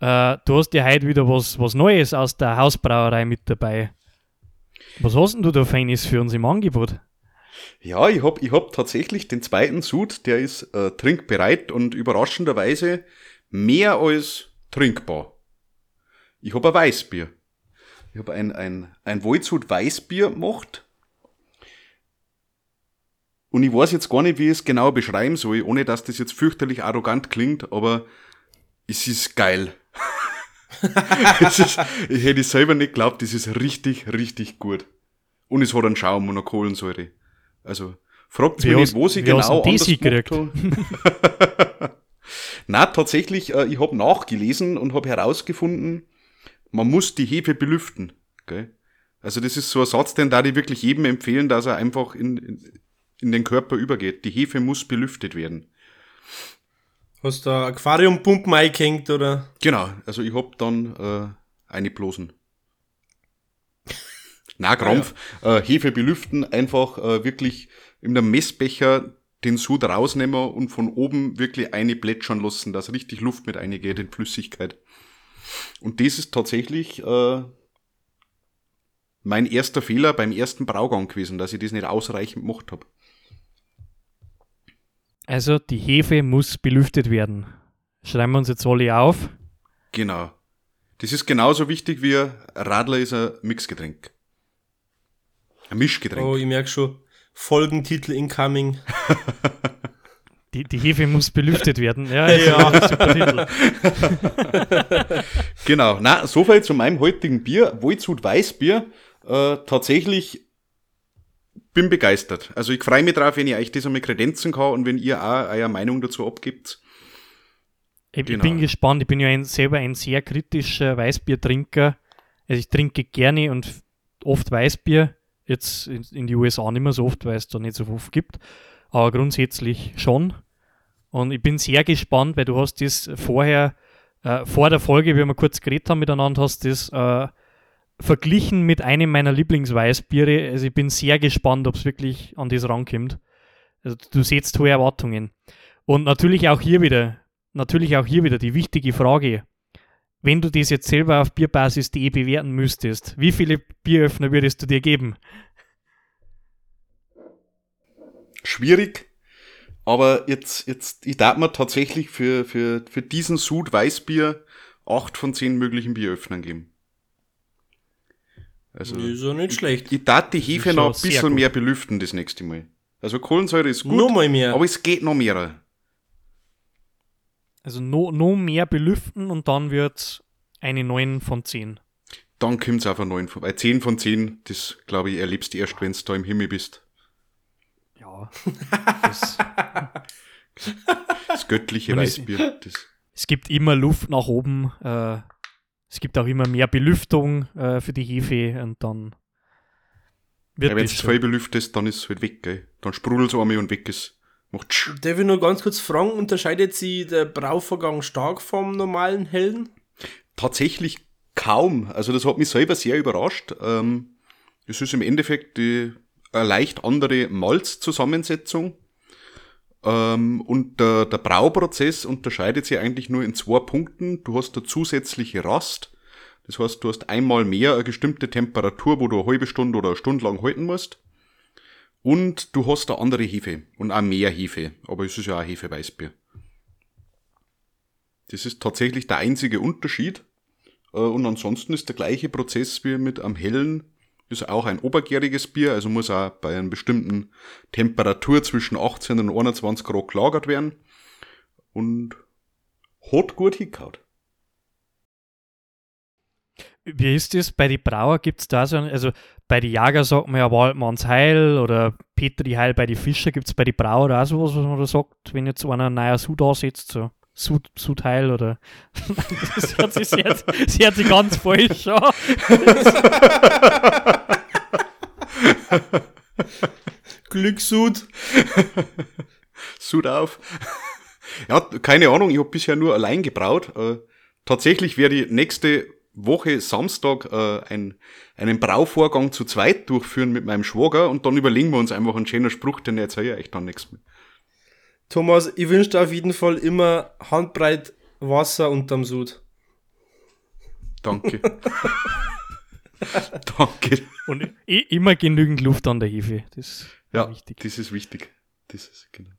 Äh, du hast ja heute wieder was, was Neues aus der Hausbrauerei mit dabei. Was hast denn du da Feines für uns im Angebot? Ja, ich hab, ich hab tatsächlich den zweiten Sud, der ist äh, trinkbereit und überraschenderweise mehr als trinkbar. Ich hab ein Weißbier. Ich hab ein, ein, ein Waldsud Weißbier gemacht. Und ich weiß jetzt gar nicht, wie ich es genau beschreiben soll, ohne dass das jetzt fürchterlich arrogant klingt, aber es ist geil. ist, ich hätte es selber nicht geglaubt, das ist richtig, richtig gut. Und es hat einen Schaum und eine Kohlensäure. Also, fragt mich nicht, wo sie genau anders haben. Na, tatsächlich, äh, ich habe nachgelesen und habe herausgefunden, man muss die Hefe belüften. Gell? Also das ist so ein Satz, den da ich wirklich jedem empfehlen, dass er einfach in, in, in den Körper übergeht. Die Hefe muss belüftet werden. Hast du da Aquariumpumpen eingehängt oder? Genau, also ich hab dann äh, eine Blosen. Na, Krampf, äh, Hefe belüften, einfach äh, wirklich in einem Messbecher den Sud rausnehmen und von oben wirklich eine plätschern lassen, dass richtig Luft mit eingeht in Flüssigkeit. Und das ist tatsächlich äh, mein erster Fehler beim ersten Braugang gewesen, dass ich das nicht ausreichend gemacht habe. Also die Hefe muss belüftet werden. Schreiben wir uns jetzt alle auf. Genau. Das ist genauso wichtig wie ein Radler ist ein Mixgetränk. Ein Mischgetränk. Oh, ich merk schon. Folgentitel incoming. Die, die Hefe muss belüftet werden. Ja, Ja. ja. super Titel. Genau, na, soweit zu meinem heutigen Bier, Wolzhut Weißbier. Äh, tatsächlich bin begeistert. Also ich freue mich drauf, wenn ich euch das einmal kredenzen kann und wenn ihr auch eure Meinung dazu abgibt. Ich, Genau. bin gespannt. Ich bin ja ein, selber ein sehr kritischer Weißbiertrinker. Also ich trinke gerne und oft Weißbier. Jetzt in, in die USA nicht mehr so oft, weil es da nicht so oft gibt. Aber grundsätzlich schon. Und ich bin sehr gespannt, weil du hast das vorher, äh, vor der Folge, wie wir kurz geredet haben miteinander, hast das äh, verglichen mit einem meiner Lieblingsweißbiere. Also ich bin sehr gespannt, ob es wirklich an das rankommt. Also du setzt hohe Erwartungen. Und natürlich auch hier wieder, natürlich auch hier wieder die wichtige Frage. Wenn du das jetzt selber auf bierbasis.de bewerten müsstest, wie viele Bieröffner würdest du dir geben? Schwierig, aber jetzt, jetzt, ich darf mir tatsächlich für, für, für diesen Sud Weißbier acht von zehn möglichen Bieröffnern geben. Also, Ist ja nicht schlecht. ich darf die Hefe noch ein bisschen mehr belüften das nächste Mal. Also Kohlensäure ist gut, Nur mal mehr. aber es geht noch mehr. Also no, no mehr belüften und dann wird eine 9 von 10. Dann kommt's auf eine 9 von, weil 10 von 10, das glaube ich, erlebst du erst, wenn du da im Himmel bist. Ja. Das, Das göttliche es- Weißbier. Das, es gibt immer Luft nach oben. Äh, es gibt auch immer mehr Belüftung äh, für die Hefe und dann wird ja, wenn schon. voll belüftest, dann ist es halt weg, gell. Dann sprudelt's einmal und weg ist. Macht tsch. Darf ich nur ganz kurz fragen, unterscheidet sich der Brauvorgang stark vom normalen hellen? Tatsächlich kaum. Also das hat mich selber sehr überrascht. Ähm, es ist im Endeffekt die, eine leicht andere Malzzusammensetzung. Ähm, und der, der Brauprozess unterscheidet sich eigentlich nur in zwei Punkten. Du hast eine zusätzliche Rast. Das heißt, du hast einmal mehr eine bestimmte Temperatur, wo du eine halbe Stunde oder eine Stunde lang halten musst. Und du hast eine andere Hefe und auch mehr Hefe. Aber es ist ja auch Hefeweißbier. Das ist tatsächlich der einzige Unterschied. Äh, Und ansonsten ist der gleiche Prozess wie mit am hellen. Ist auch ein obergäriges Bier, also muss auch bei einer bestimmten Temperatur zwischen 18 und 21 Grad gelagert werden. Und hat gut hingehaut. Wie ist das? Bei den Brauer gibt es da so, ein, also bei den Jager sagt man ja Waldmanns Heil oder Petri Heil bei den Fischer. Gibt es bei den Brauer auch sowas, was man da sagt, wenn jetzt einer ein neuer Sud ansetzt, so Sud, Sudheil oder. das hört sich, sehr, das hört sich ganz falsch an. Glückssud. Sud auf. ja, keine Ahnung, ich habe bisher nur allein gebraut. Äh, tatsächlich wäre die nächste Woche Samstag äh, ein, einen Brauvorgang zu zweit durchführen mit meinem Schwager und dann überlegen wir uns einfach einen schönen Spruch, den erzähle ich euch dann nichts mehr. Thomas, ich wünsche dir auf jeden Fall immer handbreit Wasser unterm Sud. Danke. Danke. Und immer genügend Luft an der Hefe. Das ist Ja, wichtig. das ist wichtig. Das ist, genau.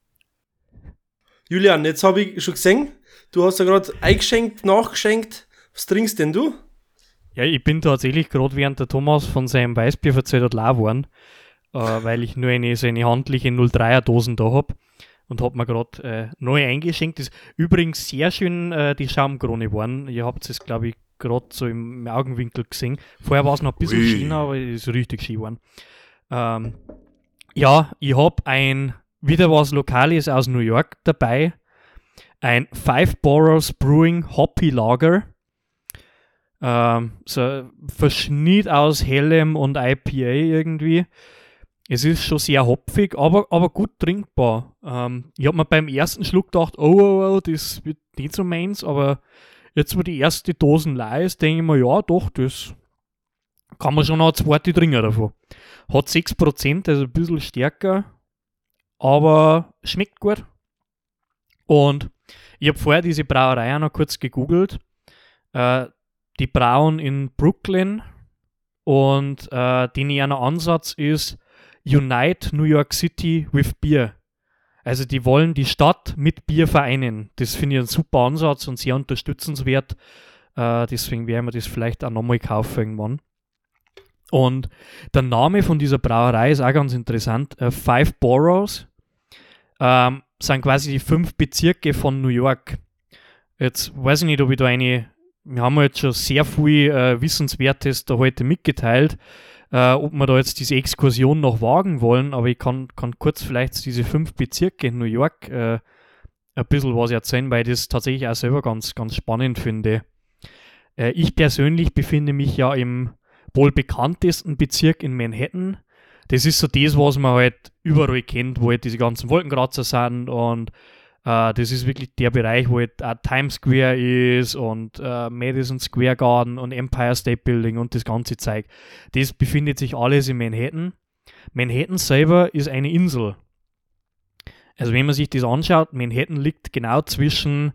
Julian, jetzt habe ich schon gesehen, du hast ja gerade eingeschenkt, nachgeschenkt. Was trinkst denn du? Ja, ich bin tatsächlich gerade während der Thomas von seinem Weißbier verzählt hat, leer geworden, äh, weil ich nur eine, so eine handliche 03er Dosen da habe und habe mir gerade äh, neu eingeschenkt. Ist übrigens sehr schön äh, die Schaumkrone geworden. Ihr habt es, glaube ich, gerade so im Augenwinkel gesehen. Vorher war es noch ein bisschen schöner, aber es ist richtig schön geworden. Ähm, ja, ich habe ein, wieder was Lokales aus New York dabei. Ein Five Boroughs Brewing Hoppy Lager. Ähm, so Verschnitt aus Hellem und IPA irgendwie. Es ist schon sehr hopfig, aber, aber gut trinkbar. Ähm, ich habe mir beim ersten Schluck gedacht, oh, oh, oh, das wird nicht so meins, aber jetzt, wo die erste Dosen leer ist, denke ich mir, ja, doch, das kann man schon noch eine zweite trinken davon. Hat 6%, also ein bisschen stärker, aber schmeckt gut. Und ich habe vorher diese Brauerei auch noch kurz gegoogelt. Äh, die brauen in Brooklyn und äh, den ihren Ansatz ist Unite New York City with Beer. Also die wollen die Stadt mit Bier vereinen. Das finde ich einen super Ansatz und sehr unterstützenswert. Äh, deswegen werden wir das vielleicht auch nochmal kaufen irgendwann. Und der Name von dieser Brauerei ist auch ganz interessant. Äh, Five Boroughs ähm, sind quasi die fünf Bezirke von New York. Jetzt weiß ich nicht, ob ich da eine wir haben jetzt schon sehr viel äh, Wissenswertes da heute mitgeteilt, äh, ob wir da jetzt diese Exkursion noch wagen wollen, aber ich kann, kann kurz vielleicht diese fünf Bezirke in New York äh, ein bisschen was erzählen, weil ich das tatsächlich auch selber ganz, ganz spannend finde. Äh, ich persönlich befinde mich ja im wohl bekanntesten Bezirk in Manhattan. Das ist so das, was man halt überall kennt, wo halt diese ganzen Wolkenkratzer sind und äh, das ist wirklich der Bereich, wo halt auch Times Square ist und äh, Madison Square Garden und Empire State Building und das ganze Zeug. Das befindet sich alles in Manhattan. Manhattan selber ist eine Insel. Also wenn man sich das anschaut, Manhattan liegt genau zwischen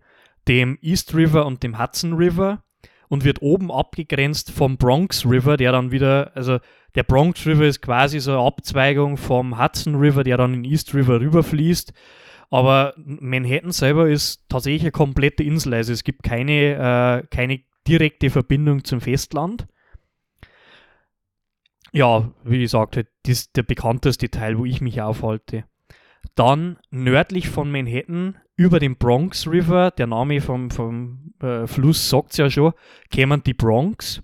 dem East River und dem Hudson River und wird oben abgegrenzt vom Bronx River, der dann wieder, also der Bronx River ist quasi so eine Abzweigung vom Hudson River, der dann in East River rüberfließt. Aber Manhattan selber ist tatsächlich eine komplette Insel. Also es gibt keine, äh, keine direkte Verbindung zum Festland. Ja, wie gesagt, halt, das ist der bekannteste Teil, wo ich mich aufhalte. Dann nördlich von Manhattan über den Bronx River, der Name vom, vom äh, Fluss sagt es ja schon, kämen die Bronx.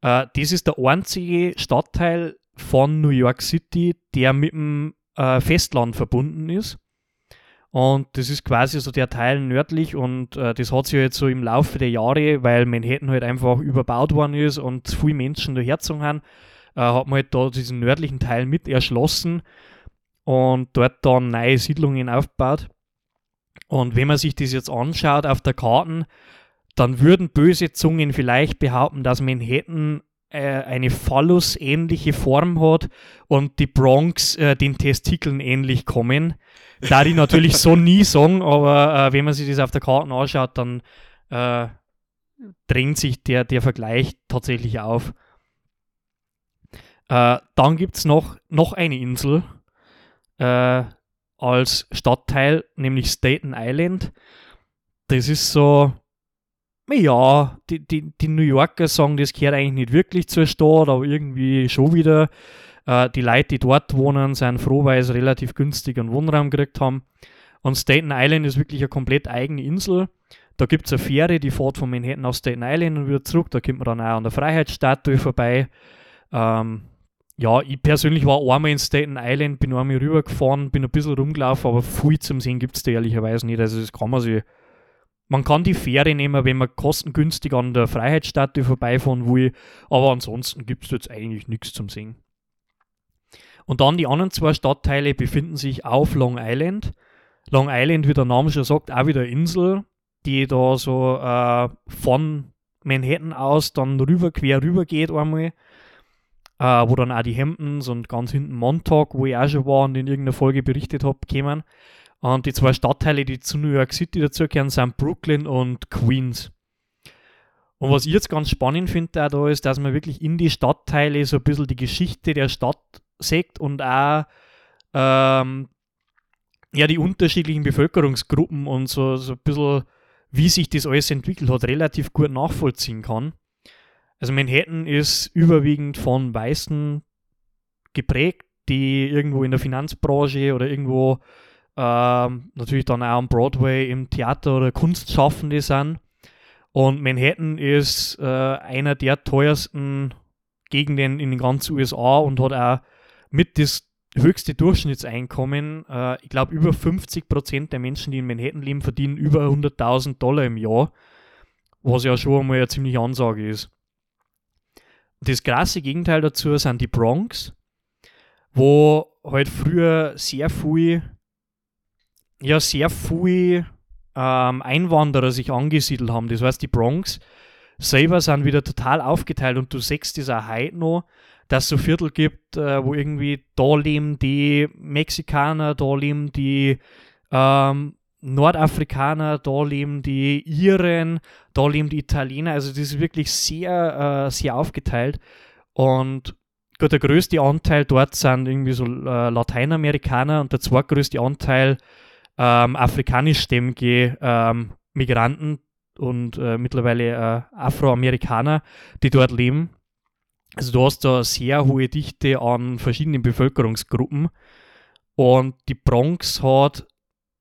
Äh, das ist der einzige Stadtteil von New York City, der mit dem äh, Festland verbunden ist. Und das ist quasi so der Teil nördlich und äh, das hat sich jetzt so im Laufe der Jahre, weil Manhattan halt einfach überbaut worden ist und zu viele Menschen da herzogen haben, äh, hat man halt da diesen nördlichen Teil mit erschlossen und dort dann neue Siedlungen aufgebaut. Und wenn man sich das jetzt anschaut auf der Karte, dann würden böse Zungen vielleicht behaupten, dass Manhattan eine Phallus-ähnliche Form hat und die Bronx äh, den Testikeln ähnlich kommen. Da die natürlich so nie sagen, aber äh, wenn man sich das auf der Karte anschaut, dann äh, drängt sich der, der Vergleich tatsächlich auf. Äh, dann gibt es noch, noch eine Insel äh, als Stadtteil, nämlich Staten Island. Das ist so, ja, die, die, die New Yorker sagen, das gehört eigentlich nicht wirklich zur Stadt, aber irgendwie schon wieder. Äh, die Leute, die dort wohnen, sind froh, weil sie relativ günstig einen Wohnraum gekriegt haben. Und Staten Island ist wirklich eine komplett eigene Insel. Da gibt es eine Fähre, die fährt von Manhattan auf Staten Island und wieder zurück. Da kommt man dann auch an der Freiheitsstatue vorbei. Ähm, ja, ich persönlich war einmal in Staten Island, bin einmal rübergefahren, bin ein bisschen rumgelaufen, aber viel zum Sehen gibt es da ehrlicherweise nicht. Also das kann man sich. Man kann die Fähre nehmen, wenn man kostengünstig an der Freiheitsstatue vorbeifahren will, aber ansonsten gibt es jetzt eigentlich nichts zum Sehen. Und dann die anderen zwei Stadtteile befinden sich auf Long Island. Long Island, wie der Name schon sagt, auch wieder Insel, die da so äh, von Manhattan aus dann rüber, quer rüber geht einmal, äh, wo dann auch die Hamptons und ganz hinten Montauk, wo ich auch schon war und in irgendeiner Folge berichtet habe, kämen. Und die zwei Stadtteile, die zu New York City dazugehören, sind Brooklyn und Queens. Und was ich jetzt ganz spannend finde da ist, dass man wirklich in die Stadtteile so ein bisschen die Geschichte der Stadt sieht und auch ähm, ja, die unterschiedlichen Bevölkerungsgruppen und so, so ein bisschen, wie sich das alles entwickelt hat, relativ gut nachvollziehen kann. Also Manhattan ist überwiegend von Weißen geprägt, die irgendwo in der Finanzbranche oder irgendwo ähm, natürlich dann auch am Broadway im Theater oder Kunstschaffende sind. Und Manhattan ist äh, einer der teuersten Gegenden in den ganzen USA und hat auch mit das höchste Durchschnittseinkommen. Äh, ich glaube, über 50 Prozent der Menschen, die in Manhattan leben, verdienen über 100.000 Dollar im Jahr, was ja schon einmal eine ziemliche Ansage ist. Das krasse Gegenteil dazu sind die Bronx, wo halt früher sehr viel, ja, sehr viel ähm, Einwanderer sich angesiedelt haben. Das heißt, die Bronx selber sind wieder total aufgeteilt und du siehst das auch heute noch, dass es so Viertel gibt, äh, wo irgendwie da leben die Mexikaner, da leben die ähm, Nordafrikaner, da leben die Iren, da leben die Italiener. Also das ist wirklich sehr, äh, sehr aufgeteilt. Und gut, der größte Anteil dort sind irgendwie so äh, Lateinamerikaner und der zweitgrößte Anteil ähm, afrikanischstämmige ähm, Migranten und äh, mittlerweile äh, Afroamerikaner, die dort leben. Also du hast da sehr hohe Dichte an verschiedenen Bevölkerungsgruppen und die Bronx hat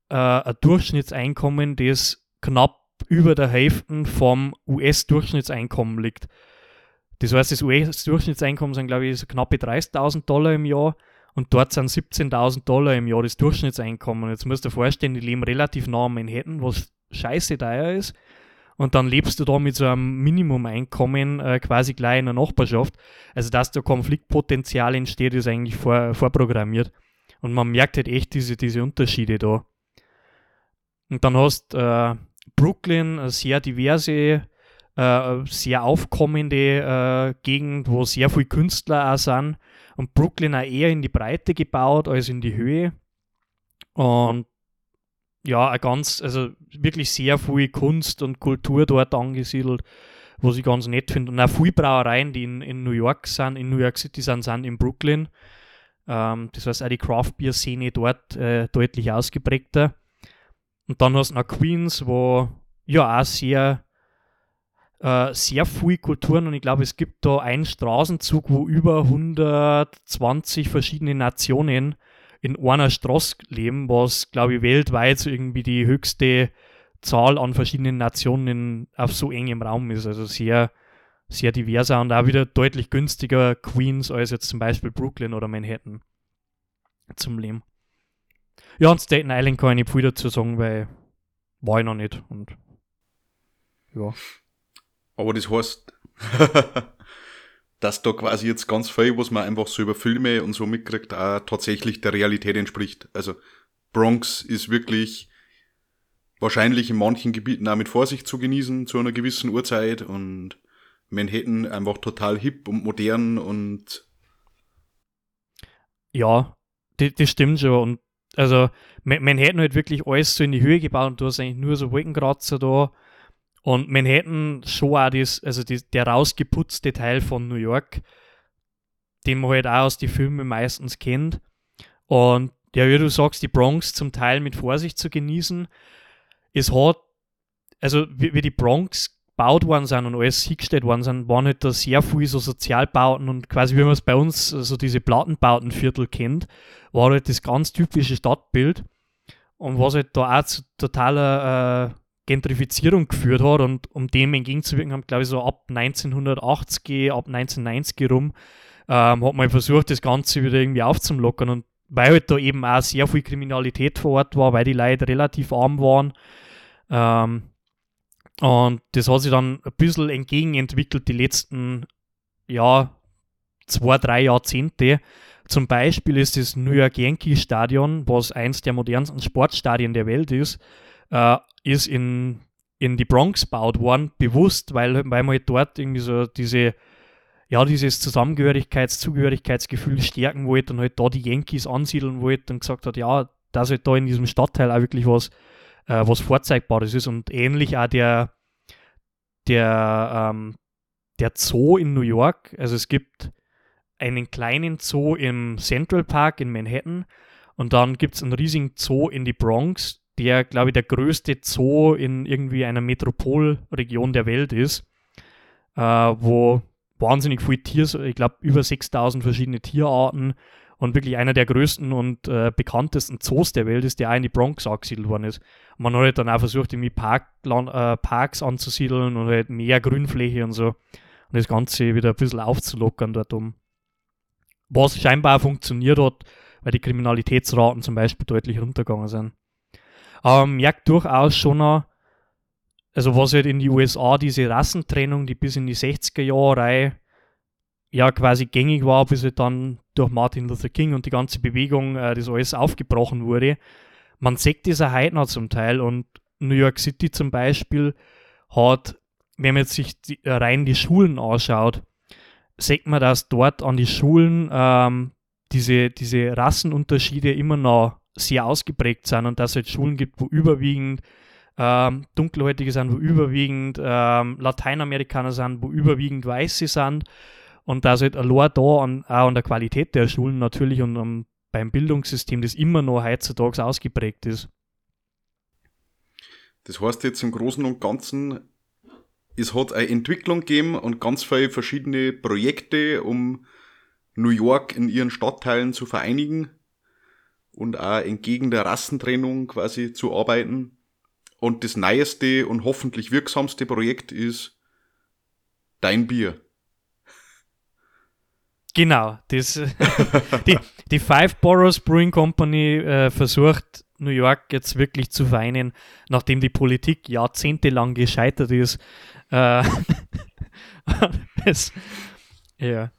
äh, ein Durchschnittseinkommen, das knapp über der Hälfte vom US-Durchschnittseinkommen liegt. Das heißt, das US-Durchschnittseinkommen sind, glaube ich, so knappe 30.000 Dollar im Jahr und dort sind 17.000 Dollar im Jahr das Durchschnittseinkommen. Jetzt musst du dir vorstellen, die leben relativ nah an Manhattan, was scheiße teuer ist. Und dann lebst du da mit so einem Minimum-Einkommen äh, quasi gleich in der Nachbarschaft. Also, dass da Konfliktpotenzial entsteht, ist eigentlich vor, vorprogrammiert. Und man merkt halt echt diese, diese Unterschiede da. Und dann hast äh, Brooklyn, eine sehr diverse, äh, sehr aufkommende äh, Gegend, wo sehr viele Künstler auch sind und Brooklyn auch eher in die Breite gebaut als in die Höhe. Und ja, ein ganz, also wirklich sehr viel Kunst und Kultur dort angesiedelt, was ich ganz nett finde. Und auch viele Brauereien, die in, in New York sind, in New York City sind, sind in Brooklyn. Ähm, das heißt, auch die Craft Beer Szene dort äh, deutlich ausgeprägter. Und dann hast du noch Queens, wo ja auch sehr äh, sehr viele Kulturen und ich glaube, es gibt da einen Straßenzug, wo über 120 verschiedene Nationen in einer Straße leben, was, glaube ich, weltweit irgendwie die höchste Zahl an verschiedenen Nationen auf so engem Raum ist. Also sehr, sehr diverser und auch wieder deutlich günstiger Queens als jetzt zum Beispiel Brooklyn oder Manhattan zum Leben. Ja, und Staten Island kann ich nicht viel dazu sagen, weil war ich noch nicht. Und ja. Aber das heißt, dass da quasi jetzt ganz viel, was man einfach so über Filme und so mitkriegt, auch tatsächlich der Realität entspricht. Also Bronx ist wirklich wahrscheinlich in manchen Gebieten auch mit Vorsicht zu genießen zu einer gewissen Uhrzeit und Manhattan einfach total hip und modern und ja, das, stimmt schon und also Manhattan hat wirklich alles so in die Höhe gebaut und du hast eigentlich nur so Wolkenkratzer da und Manhattan schon auch das, also die, der rausgeputzte Teil von New York, den man halt auch aus den Filmen meistens kennt. Und ja, wie du sagst, die Bronx zum Teil mit Vorsicht zu genießen. Es hat, also wie, wie die Bronx gebaut worden sind und alles hingestellt worden sind, waren halt da sehr viele so Sozialbauten und quasi wie man es bei uns so diese Plattenbautenviertel kennt, war halt das ganz typische Stadtbild. Und was halt da auch zu totaler äh, Gentrifizierung geführt hat und um dem entgegenzuwirken haben, glaube ich, so ab 1980, ab 1990 rum, ähm, hat man versucht, das Ganze wieder irgendwie aufzumlockern und weil halt da eben auch sehr viel Kriminalität vor Ort war, weil die Leute relativ arm waren. Ähm, und das hat sich dann ein bisschen entgegenentwickelt die letzten, ja, zwei, drei Jahrzehnte. Zum Beispiel ist das New York Yankee Stadion, was eins der modernsten Sportstadien der Welt ist, äh, ist in in die Bronx gebaut worden, bewusst, weil, weil man halt dort irgendwie so diese, ja, dieses Zusammengehörigkeits-, Zugehörigkeitsgefühl stärken wollte und halt da die Yankees ansiedeln wollte und gesagt hat, ja, dass halt da in diesem Stadtteil auch wirklich was, äh, was Vorzeigbares ist und ähnlich auch der, der, ähm, der Zoo in New York, also es gibt einen kleinen Zoo im Central Park in Manhattan und dann gibt es einen riesigen Zoo in die Bronx, der, glaube ich, der größte Zoo in irgendwie einer Metropolregion der Welt ist, äh, wo wahnsinnig viele Tiere, ich glaube über 6000 verschiedene Tierarten und wirklich einer der größten und äh, bekanntesten Zoos der Welt ist, der auch in die Bronx angesiedelt worden ist. Man hat halt dann auch versucht, irgendwie Park, äh, Parks anzusiedeln und halt mehr Grünfläche und so. Und das Ganze wieder ein bisschen aufzulockern dort um. Was scheinbar auch funktioniert hat, weil die Kriminalitätsraten zum Beispiel deutlich runtergegangen sind. Aber man merkt durchaus schon noch, also was halt in die USA diese Rassentrennung, die bis in die 60er Jahre ja quasi gängig war, bis halt dann durch Martin Luther King und die ganze Bewegung äh, das alles aufgebrochen wurde. Man sieht das auch heute noch zum Teil und New York City zum Beispiel hat, wenn man jetzt sich die, rein die Schulen anschaut, sieht man, dass dort an die Schulen ähm, diese, diese Rassenunterschiede immer noch sehr ausgeprägt sind und dass es halt Schulen gibt, wo überwiegend ähm, Dunkelhäutige sind, wo überwiegend ähm, Lateinamerikaner sind, wo überwiegend Weiße sind und dass halt allein da an, auch an der Qualität der Schulen natürlich und um, beim Bildungssystem das immer noch heutzutage ausgeprägt ist. Das heißt jetzt im Großen und Ganzen, es hat eine Entwicklung gegeben und ganz viele verschiedene Projekte, um New York in ihren Stadtteilen zu vereinigen und auch entgegen der Rassentrennung quasi zu arbeiten. Und das neueste und hoffentlich wirksamste Projekt ist Dein Bier. Genau, das, die, die Five Boroughs Brewing Company äh, versucht New York jetzt wirklich zu vereinen, nachdem die Politik jahrzehntelang gescheitert ist. Äh, das, ja.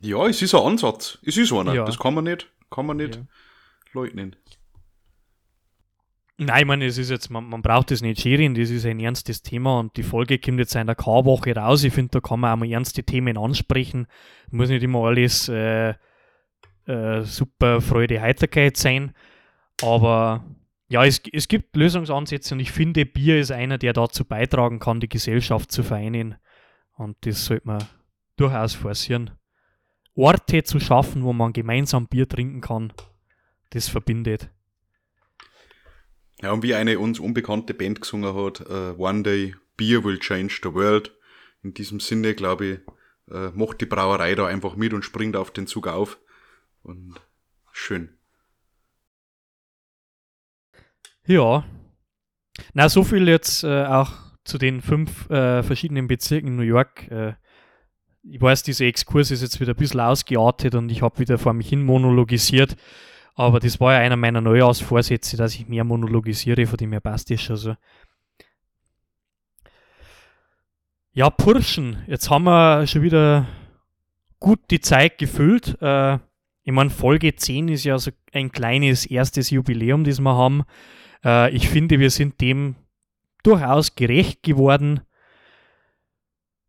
ja, es ist ein Ansatz. Es ist einer. Ja. Das kann man nicht, kann man nicht ja. Leugnen. Nein, ich meine, es ist jetzt, man, man braucht das nicht scheren, das ist ein ernstes Thema und die Folge kommt jetzt in der K-Woche raus. Ich finde, da kann man auch mal ernste Themen ansprechen. Muss nicht immer alles äh, äh, super Freude, Heiterkeit sein. Aber ja, es, es gibt Lösungsansätze und ich finde, Bier ist einer, der dazu beitragen kann, die Gesellschaft zu vereinen. Und das sollte man durchaus forcieren. Orte zu schaffen, wo man gemeinsam Bier trinken kann, das verbindet. Ja, und wie eine uns unbekannte Band gesungen hat, uh, One Day Beer will change the world. In diesem Sinne, glaube ich, uh, macht die Brauerei da einfach mit und springt auf den Zug auf. Und schön. Ja. Na, so viel jetzt äh, auch zu den fünf äh, verschiedenen Bezirken in New York. Äh, ich weiß, dieser Exkurs ist jetzt wieder ein bisschen ausgeartet und ich habe wieder vor mich hin monologisiert. Aber das war ja einer meiner Neujahrsvorsätze, dass ich mehr monologisiere, von dem her passt das schon so. Ja, Purschen, jetzt haben wir schon wieder gut die Zeit gefüllt. Äh, ich meine, Folge 10 ist ja so ein kleines erstes Jubiläum, das wir haben. Äh, ich finde, wir sind dem durchaus gerecht geworden.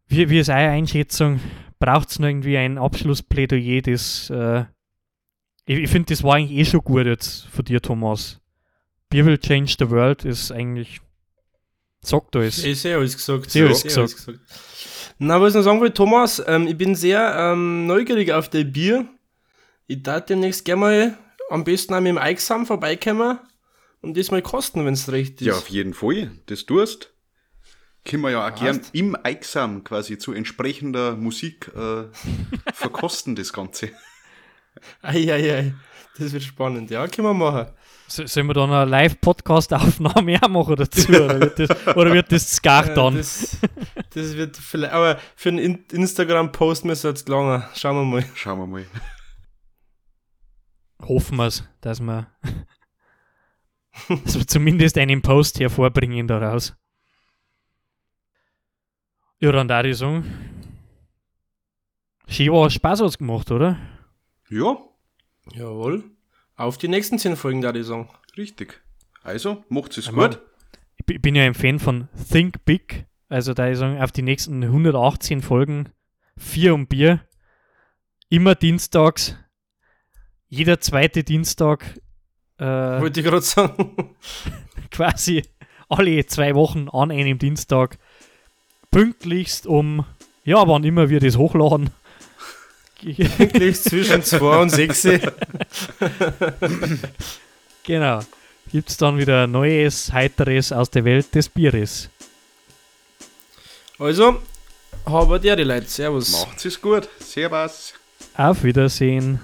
Wie, wie ist eure Einschätzung? Braucht es noch irgendwie ein Abschlussplädoyer, das äh, ich, ich finde, das war eigentlich eh schon gut jetzt von dir, Thomas. Beer will change the world ist eigentlich. Sagt alles. Ich sehe alles gesagt. Sehr alles gesagt. gesagt. Na, was ich noch sagen will, Thomas, ähm, ich bin sehr ähm, neugierig auf dein Bier. Ich darf demnächst gerne mal am besten auch mit dem Eichsam vorbeikommen und das mal kosten, wenn es recht ist. Ja, auf jeden Fall. Das tust. Können wir ja auch gern im Eichsam quasi zu entsprechender Musik äh, verkosten, das Ganze. Eieiei, das wird spannend. Ja, können wir machen. Sollen wir dann eine Live-Podcast-Aufnahme auch machen dazu? Oder wird das, oder wird das Skar dann? Das, das, wird vielleicht, aber für einen Instagram-Post müssen wir jetzt lange. Schauen wir mal. Schauen wir mal. Hoffen wir es, dass wir, dass wir zumindest einen Post hervorbringen daraus. Ja, dann da ich sagen, schön war Spaß ausgemacht, oder? Ja. Jawohl. Auf die nächsten zehn Folgen, da die sagen. Richtig. Also, macht es gut. ich bi- bin ja ein Fan von Think Big. Also da ich sagen, auf die nächsten 118 Folgen vier um Bier. Immer dienstags. Jeder zweite Dienstag. Äh, Wollte ich gerade sagen. quasi alle zwei Wochen an einem Dienstag pünktlichst um, ja, wann immer wir das hochladen. Eigentlich zwischen 2 und 6. genau. Gibt es dann wieder Neues, Heiteres aus der Welt des Bieres. Also, habe dir die Leute. Servus. Macht's es gut. Servus. Auf Wiedersehen.